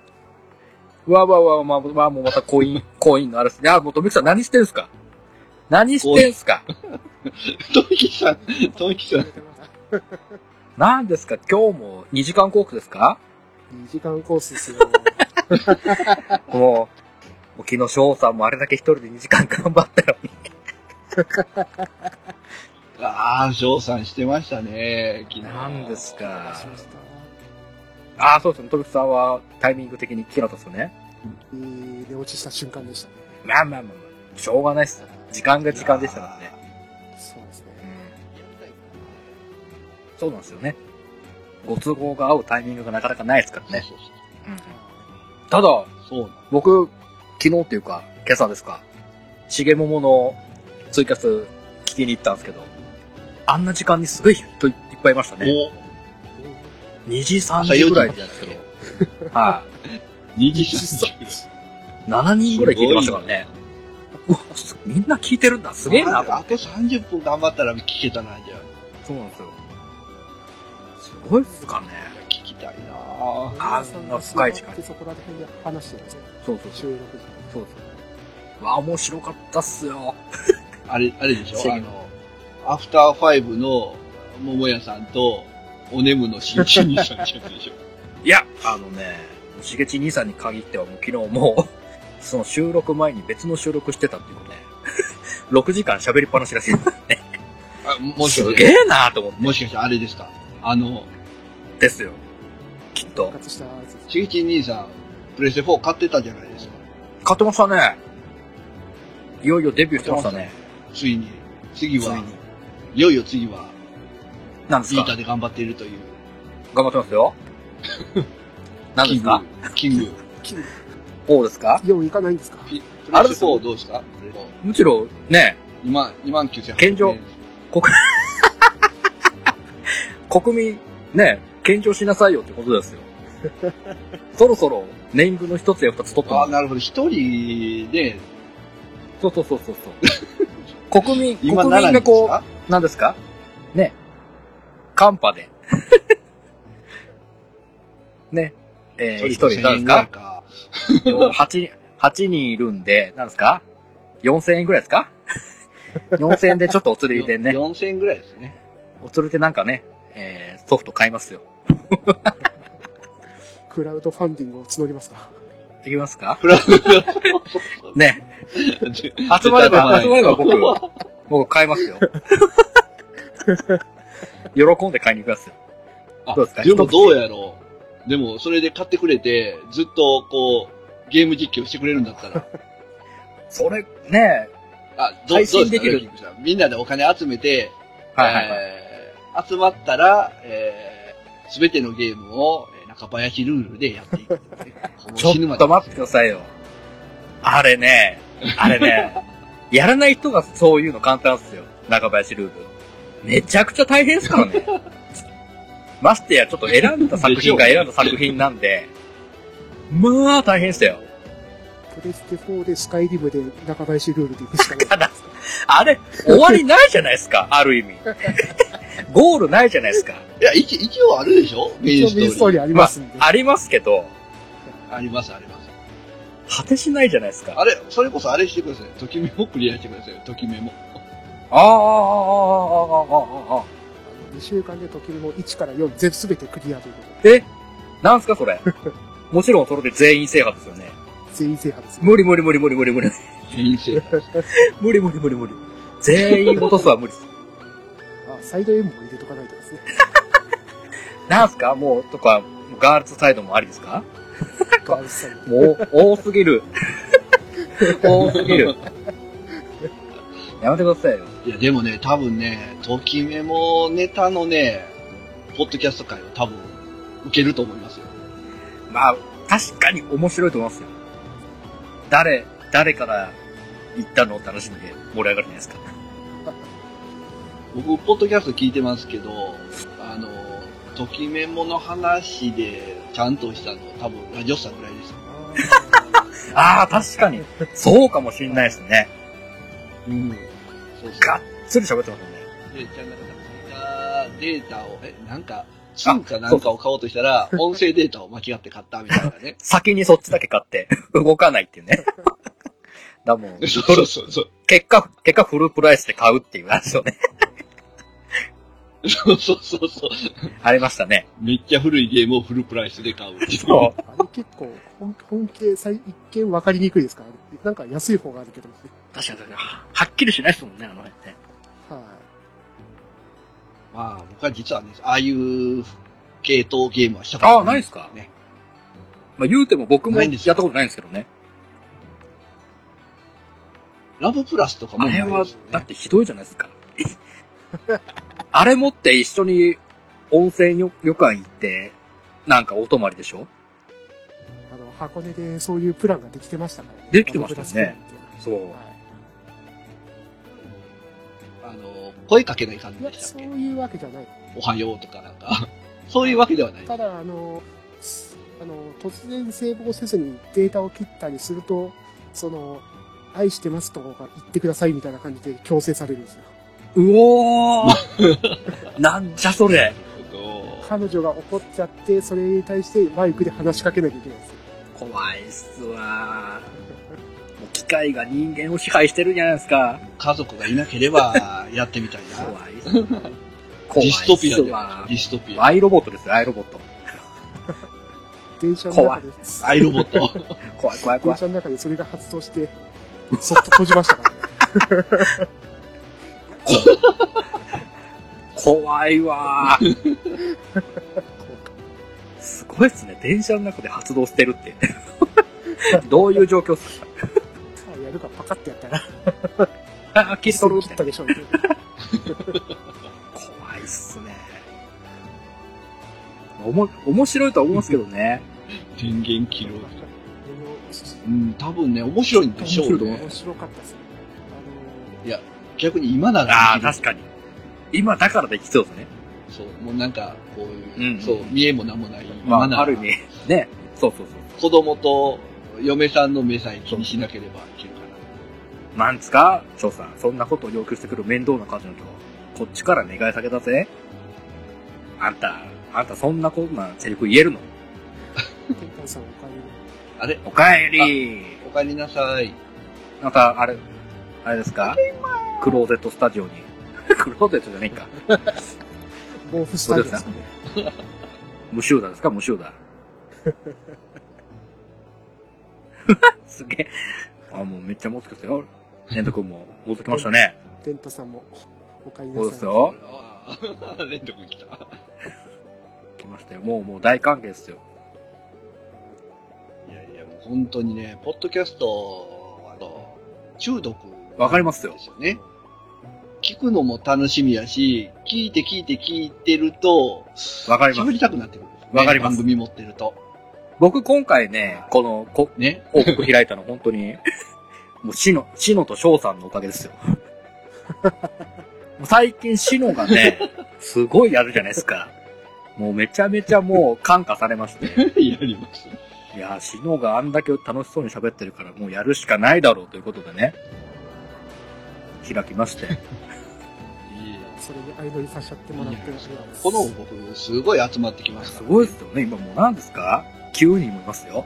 うわうわうわ、まあ、まあ、もうまたコイン、コインのあるいや、もう、とみきさん何してんすか？何してんすか？トミキさん、トミキさん、何ですか？今日も2時間コースですか？2時間コースですよ。もう、もう昨日翔さんもあれだけ一人で2時間頑張ったのに。ああ、翔さんしてましたね、昨日。何ですか？ああ、そうですね。とみきさんはタイミング的に聞きなかったですよね？寝落ちした瞬間でしたね。まあまあまあまあ、しょうがないっす。時間が時間でしたからね。そうなんですよね。ご都合が合うタイミングがなかなかないですからね。そうそうただ、そう。そう僕、昨日っていうか、今朝ですか、しげもものツイキャス聞きに行ったんですけど、あんな時間にすごい人いっぱいいましたなね。お2時、3時ぐらいじゃないですけど。はい。2時3時。7人ぐらい聞いてましたからね。うわすみんな聞いてるんだ。すげえな。あと30分頑張ったら聞けたな、じゃあ。そうなんですよ。すごいっすかね。聞きたいなぁ。あさんまあ深い時間でそこら辺で話してるんですよ。そうそう収録時そうそう。わあ、面白かったっすよ。あれ、あれでしょ？あの、アフターファイブの桃屋さんと、おねむの新一兄さんでしょ？いや、あのね、しげち兄さんに限ってはもう昨日もう、その収録前に別の収録してたっていうのね、6時間喋りっぱなしらしい。あもしすかして、げえなと思って。もしかしてあれですか？あの、ですよ。きっと復。活したちぎち兄さん、プレステ4買ってたじゃないですか。買ってましたね。いよいよデビューしてましたね。ついに。次はついよいよ次は、何ですか？ビータで頑張っているという。頑張ってますよ。何ですか？キング。キング こうですか？イオン行かないんですか？キング。プレステ4どうですかむしろ、ね、2万、2万9800円。健常 国民、ね、献上しなさいよってことですよ。そろそろ、年貢の一つや二つ取ってああ、もなるほど。一人で、そうそうそうそうそう。国民、国今民7人ですがこかう、なんですか？ね。カンパで。ね。えー、一人、なんですか？か。8、8人いるんで、なんですか ?4000 円ぐらいですか ?4000 円でちょっとお釣りでね、4000円ぐらいですね。お釣りでなんかね、えー、ソフト買いますよ。クラウドファンディングを募りますかできますか？ね。集まれば、集まれば僕、僕買いますよ。喜んで買いに行きますよ。あどうですか？でもどうやろう。でも、それで買ってくれて、ずっと、こう、ゲーム実況してくれるんだったら、それ、ねあ、どう配信できるみんなでお金集めて、はいはいはい。えー集まったら、えすべてのゲームを、えー中林ルールでやっていく。も うちょっと待ってくださいよ。あれね、あれね、やらない人がそういうの簡単っすよ。中林ルール。めちゃくちゃ大変っすからね。ましてや、ちょっと選んだ作品が選んだ作品なんで、まあ大変っすよ。プレステ4でスカイリムで中林ルールで行くしかない。あれ、終わりないじゃないですか、ある意味。ゴールないじゃないですか。いや、一一応あるでしょ？メインンストーリー。ストーリーありますんで。ありますけど、あります、あります。果てしないじゃないですか。あれ、それこそあれしてください。ときメモクリアしてくださいよ。ときメモ。ああ、ああ、ああ、ああ、ああ。あの2週間で時も1から4全すべてクリアということで、え？なんすかそれ？もちろんそれで全員制覇ですよね。全員制覇ですよ。無理無理無理無理無理無理。全員制覇。無理無理無理無理。全員落とすは無理です。あ、サイド M も入れとかないとですね。なんすか？もう、とか、ガールズサイドもありですか？ガールズサイド。もう、多すぎる。多すぎる。やめてくださいよ。いや、でもね、多分ね、ときメモネタのね、ポッドキャスト界は多分、受けると思いますよ。まあ、確かに面白いと思いますよ。誰、誰から言ったのって話で盛り上がるじゃないですか。僕、ポッドキャスト聞いてますけど、あの、ときメモの話で、ちゃんとしたの、多分、ラジオさんぐらいですよ。ああ、確かに。そうかもしんないですね。うん。そうそう。がっつり喋ってますもんね。で、じゃあなんか、データを、え、なんか、通貨なんかを買おうとしたら、音声データを間違って買ったみたいなね。先にそっちだけ買って、動かないっていうね。だもん、そうそうそうそう。結果、結果フルプライスで買うっていう話をね。そうそうそうそう。ありましたね。めっちゃ古いゲームをフルプライスで買うっていう。そう。あれ結構、本本系、最一見分かりにくいですか？ら、ね、なんか安い方があるけど、ね、確かに確かに。はっきりしないですもんね、あの辺ね。はい、まあ、僕は実はね、ああいう系統ゲームはしたことああ、ないですか？ね。まあ言うても僕もやっないんですよたことないんですけどね。ラブプラスとかもないあれはですよ、ね。だってひどいじゃないですか。あれ持って一緒に温泉旅館行って、なんかお泊まりでしょ？あの、箱根でそういうプランができてましたからね。できてましたよねそう。はいあの、声かけない感じでしたっけ？そういうわけじゃない。おはようとかなんか。そういうわけではない。ただ、あの、すあの、突然セーブをせずにデータを切ったりすると、その、愛してますとか言ってくださいみたいな感じで強制されるんですよ。うおー なんじゃそれ。彼女が怒っちゃって、それに対してマイクで話しかけなきゃいけないんですよ。怖いっすわもう機械が人間を支配してるじゃないですか。家族がいなければやってみたいな。怖いっすわ。怖いっディストピアディストピア。アイロボットですよ、アイロボット。電車の中で、アイロボット。怖い怖い怖い。電車の中でそれが発動して、そっと閉じましたからね。怖いわーすごいっすね。電車の中で発動してるって。どういう状況っすか？やるかパカってやったら、あ、切り取るって。切ったでしょ。怖いっすね。おも、面白いとは思うんですけどね。電源切ろう。あのうん、多分ね、面白いんでしょうね面。白かったですね。いや、逆に今ならああ、確かに。今だからできそうですね。そう、もうなんか、こういう、うんそう、見えもなんもない。まあ、ある意味。ね。そうそうそう。子供と嫁さんの目さえ気にしなければいけるかなんつか、翔さん、そんなことを要求してくる面倒な彼女と、こっちから願い下げだぜ。あんた、あんたそんなこんなセリフ言えるの？テンタンさんおかえり。な。あれ？おかえりお帰りなさい。また、あれ、あれですか？クローゼットスタジオに。クローゼットじゃねえか。毛布スタイルです。無臭だですか？無臭だ。すげえ。あ、もうめっちゃ持ってきたよ。ネント君も持ってきましたね。テンタさんもおかえりなそう。ですよ。レント君来た。来ましたよ。もう、もう大歓迎ですよ。いやいや、もう本当にね、ポッドキャスト、あの、中毒。わかりますよですよね。聞くのも楽しみやし、聞いて聞いて聞いてると、わかります。喋りたくなってくるね。わかります番組持ってると。僕今回ね、この、こ、ね。報告開いたの本当に、もうシノ、シノと翔さんのおかげですよ。も う最近シノがね、すごいやるじゃないですか。もうめちゃめちゃもう感化されまして。やります。いや、シノがあんだけ楽しそうに喋ってるからもうやるしかないだろうということでね、開きまして。それに相乗りさせちゃってもらってありがとうございます。この僕、すごい集まってきました。すごいですよね。今もう何ですか ?9 人もいますよ。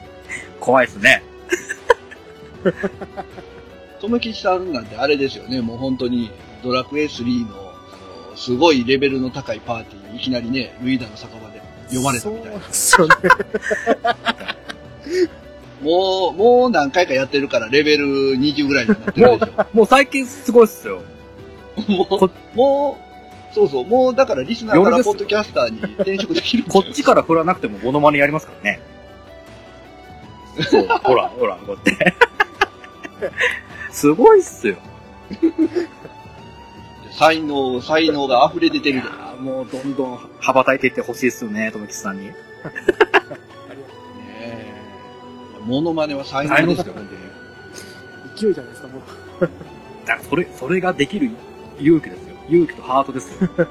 怖いですね。とめきちさんなんてあれですよね、もう本当にドラクエ3の、あの、すごいレベルの高いパーティーにいきなりね、ルイダの酒場で読まれたみたいな。そうなんですよね。もう、もう何回かやってるからレベル20ぐらいになってるでしもう最近すごいっすよ。ょ。もう、もう、そうそう、もうだからリスナーからポッドキャスターに転職できる こっちから振らなくてもモノマネやりますからね。そう、ほら、ほら、こうやって。すごいっすよ。才能、才能が溢れ出てるもうどんどん羽ばたいていってほしいっすよね、とめきちさんに。ねえ。モノマネは才能ですよ、本当に。勢いじゃないですか、もう。だからそれ、それができる勇気ですよ。勇気とハートですよ。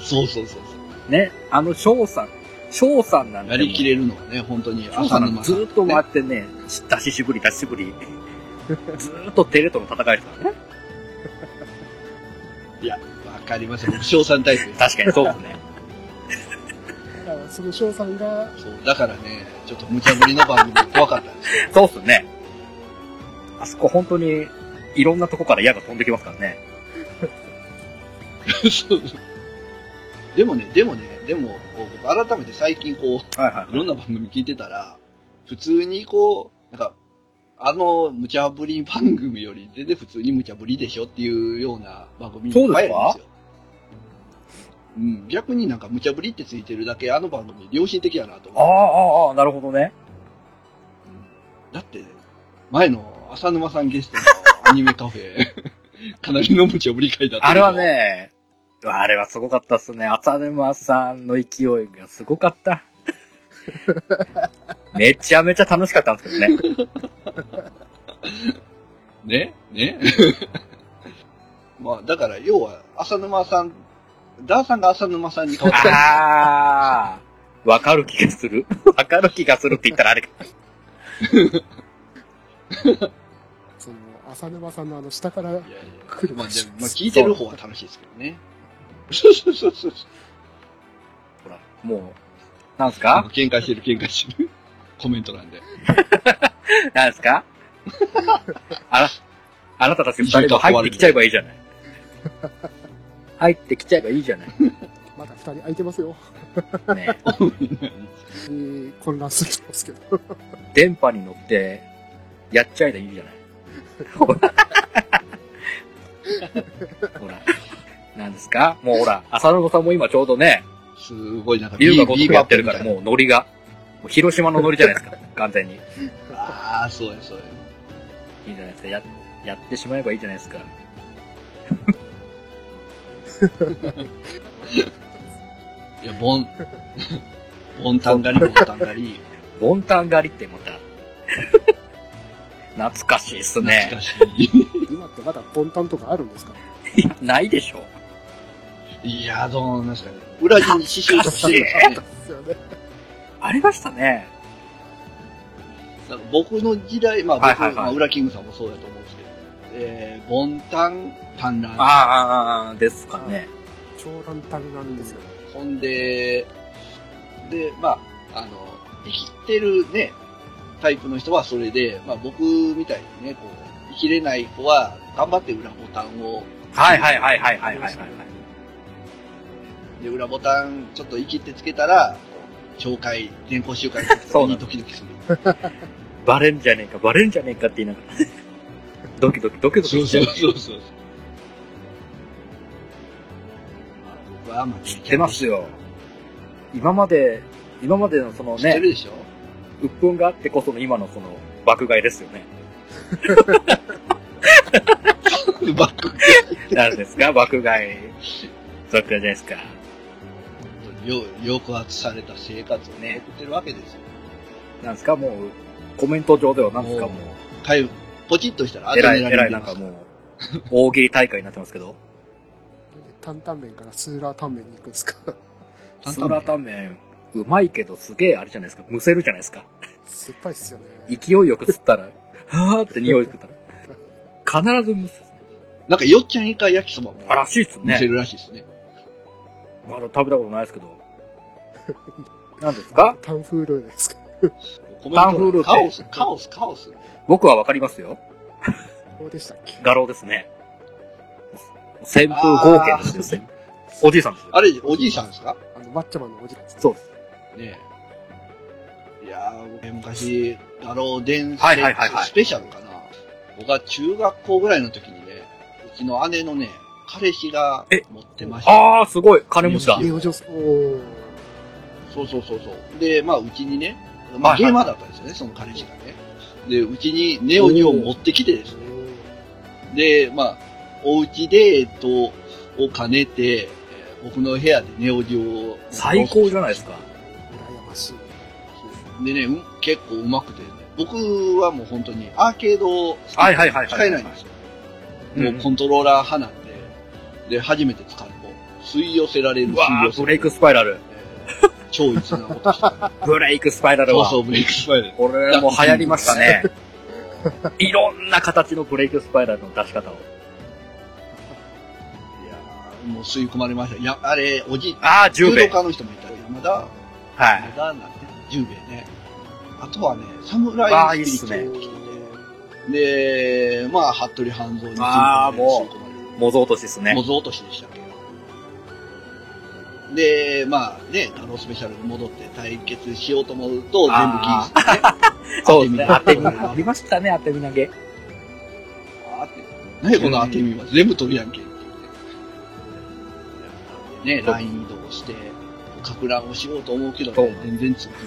そうそうそうそう。ね、あの翔さん、翔さんなんてやりきれるのはね、本当に翔さんなん沼てずーっと回ってね、出ししぶり出ししぶり。ずーっとテレとの戦いですからね。いや、わかりますよ。僕、賞賛タイプ。確かにそうですね。だからその翔さんが、そう、だからね、ちょっと無茶ぶりの番組怖かったんですよ。そうっすね。あそこ本当に、いろんなとこから矢が飛んできますからね。そうでもね、でもね、でも、改めて最近こう、はいはいろんな番組聞いてたら、普通にこう、なんか、あの無茶ぶり番組より全然普通に無茶ぶりでしょっていうような番組いっぱいあるんですよ。うん、逆になんか無茶ぶりってついてるだけ、あの番組良心的やなとああ、思う。ああ、なるほどね。だって、前の浅沼さんゲストのアニメカフェ、かなりの無茶ぶり会だったあれは、ね、あれはすごかったっすね。浅沼さんの勢いがすごかった。めちゃめちゃ楽しかったんですけどね。ね？ね？まあ、だから、要は、浅沼さん、ダーさんが浅沼さんに変わった。あー、わかる気がする。わかる気がするって言ったらあれか。その、浅沼さんのあの、下からいやいや来るまあ、でもまあ、聞いてる方は楽しいですけどね。そうそうそうそう。ほら、もう、なんすか？喧嘩してる喧嘩してる。コメント欄で。なんすか？あら、あなたたち二人も入ってきちゃえばいいじゃない。入ってきちゃえばいいじゃない。まだ二人空いてますよ。ね えー混乱するんですけど。電波に乗って、やっちゃえばいいじゃない。ですか？もうほら、浅野さんも今ちょうどね、すごいなんかビルがごとくやってるから、もうノリが。広島のノリじゃないですか、完全に。いいああ、そうや、そうや。じゃないですか。や、やってしまえばいいじゃないですか。いや、ボン、ボンタン狩り、ボンタン狩り。ボンタン狩りってまた、懐かしいっすね懐。かし今ってまだポンタンとかあるんですかないでしょ。い。いや、どうなんですかね。裏地に刺繍とかしてるんですかね。ですよね。ありましたね。なんか僕の時代、まあ僕、はいはいはいまあ、裏キングさんもそうだと思うんですけど、えー、ボンタン、タンラン。ああ、ああ、ですかね。超ランタンなんですよ。ほんで、で、まあ、あの、生きてるね、タイプの人はそれで、まあ僕みたいにね、こう、生きれない子は、頑張って裏ボタンを、はいはいはいはいはいはいはい。で、裏ボタンちょっと生きってつけたら、紹介、全校集会 にドキドキする。バレんじゃねえか、バレんじゃねえかって言いながら。ドキドキドキドキしちゃう。そうそう。僕はまあ、知ってますよ。今まで、今までのそのね、知ってるでしょ？鬱憤があってこその今のその爆買いですよね。バックなんですか？爆買い。そっかじゃないですか。よ抑圧された生活をね、送ってるわけですよ。なんですか？もう、コメント上ではなんですか？もう、かゆ、ポチッとしたらえらい、当てえらいなんかもう、大喜利大会になってますけど。担々麺からスーラータンメンに行くんですか？スーラータンメン、うまいけどすげえあれじゃないですか。むせるじゃないですか。酸っぱいっすよね。勢いよく吸ったら、はーって匂い吸ったら、必ずむせる。なんかよっちゃん以下焼きそばもあらしいっすね。見せるらしいですね。まだ食べたことないですけど。何ですか？タンフールですか？タンフルーツカオス、カオス、カオス。僕はわかりますよ。どうでしたっけ？画廊ですね。旋風合計ですおじいさんですよ。あれ、おじいさんですか？あの、マッチョマンのおじです。そうです。ねえ。いやー、僕昔、画廊伝説はいはいはいはいスペシャルかな。僕は中学校ぐらいの時にね、うちの姉のね、彼氏がえ持ってました。あー、すごい。金持ちだ。ネオジョス、おー。そうそうそうそう。で、まあ、うちにね、まあ、ゲーマーだったんですよね、その彼氏がね。で、うちにネオジオを持ってきてですね。で、まあ、おうちデートを兼ねて、えー僕の部屋でネオジオを。最高じゃないですか。羨ましい。でね、うん結構上手くてね。僕はもう本当にアーケードはいはいはいはい使えないんですよ。うんもうコントローラー派なんで、で、初めて使うと、吸い寄せられる、吸い寄せー、ブレイクスパイラル。えー超一な音して。ブレイクスパイラルは。そうそう、ブレイクスパイラル。これも流行りましたね。いろんな形のブレイクスパイラルの出し方を。いやーもう吸い込まれました。いや、あれ、おじい、あー、10柔道名。家の人もいたり、山田、はい。山田なんて、十兵衛ね。あとはね、サムライスピリットを着てて、で、まあ、服部半蔵に吸い込まれるあーもう吸い込まれる模造落としですね模。造落としでしたっけで、まあね、ガロスペシャルに戻って対決しようと思うと、全部あキースでね。そうですね。当て身。当て身ありましたね、当て身投げ。あて何この当て身は全部取るやんけね。ね、ライン移動して、か乱をしようと思うけど、ね、全然つくない。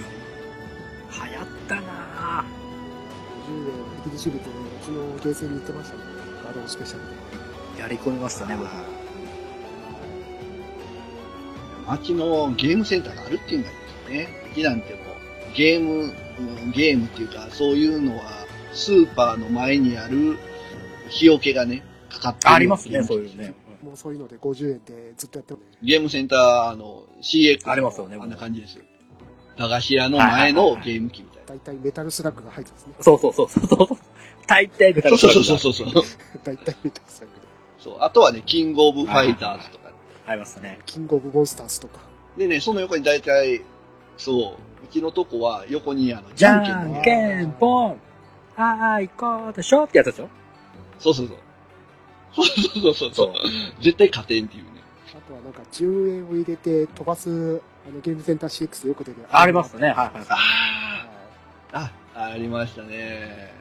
流行ったな10年握りしめてね、うちのゲーセンに行ってましたね。ガロースペシャルで。ぁ。やり込みましたね、僕。街のゲームセンターがあるっていうのがいいですよね。うちなんてもう、ゲーム、うんゲームっていうか、そういうのは、スーパーの前にある日よけがね、かかってるありますね、そういうね。もうそういうので50円でずっとやってるね。ゲームセンター、あの、CX ありますよねあんな感じですよ。駄菓子屋の前のゲーム機みたいな。大体メタルスラッグが入ってますね。そうそうそうそうそう。大体具体そうそうそうそうそう。大体メタルスラッグで。そう。あとはね、キングオブファイターズとか。ありますね。キングオブモンスターズとか。でね、その横に大体、そう、うちのとこは横にあの、じじゃんゃけんのんけんぽんあー、行こうでしょってやつでしょ？そうそうそう。そうそうそうそう。絶対勝てんっていうね。あとはなんか10円を入れて飛ばす、あのゲームセンター CX でよく出る。ありますね。はいはいはい。ああ、あ、ありましたね。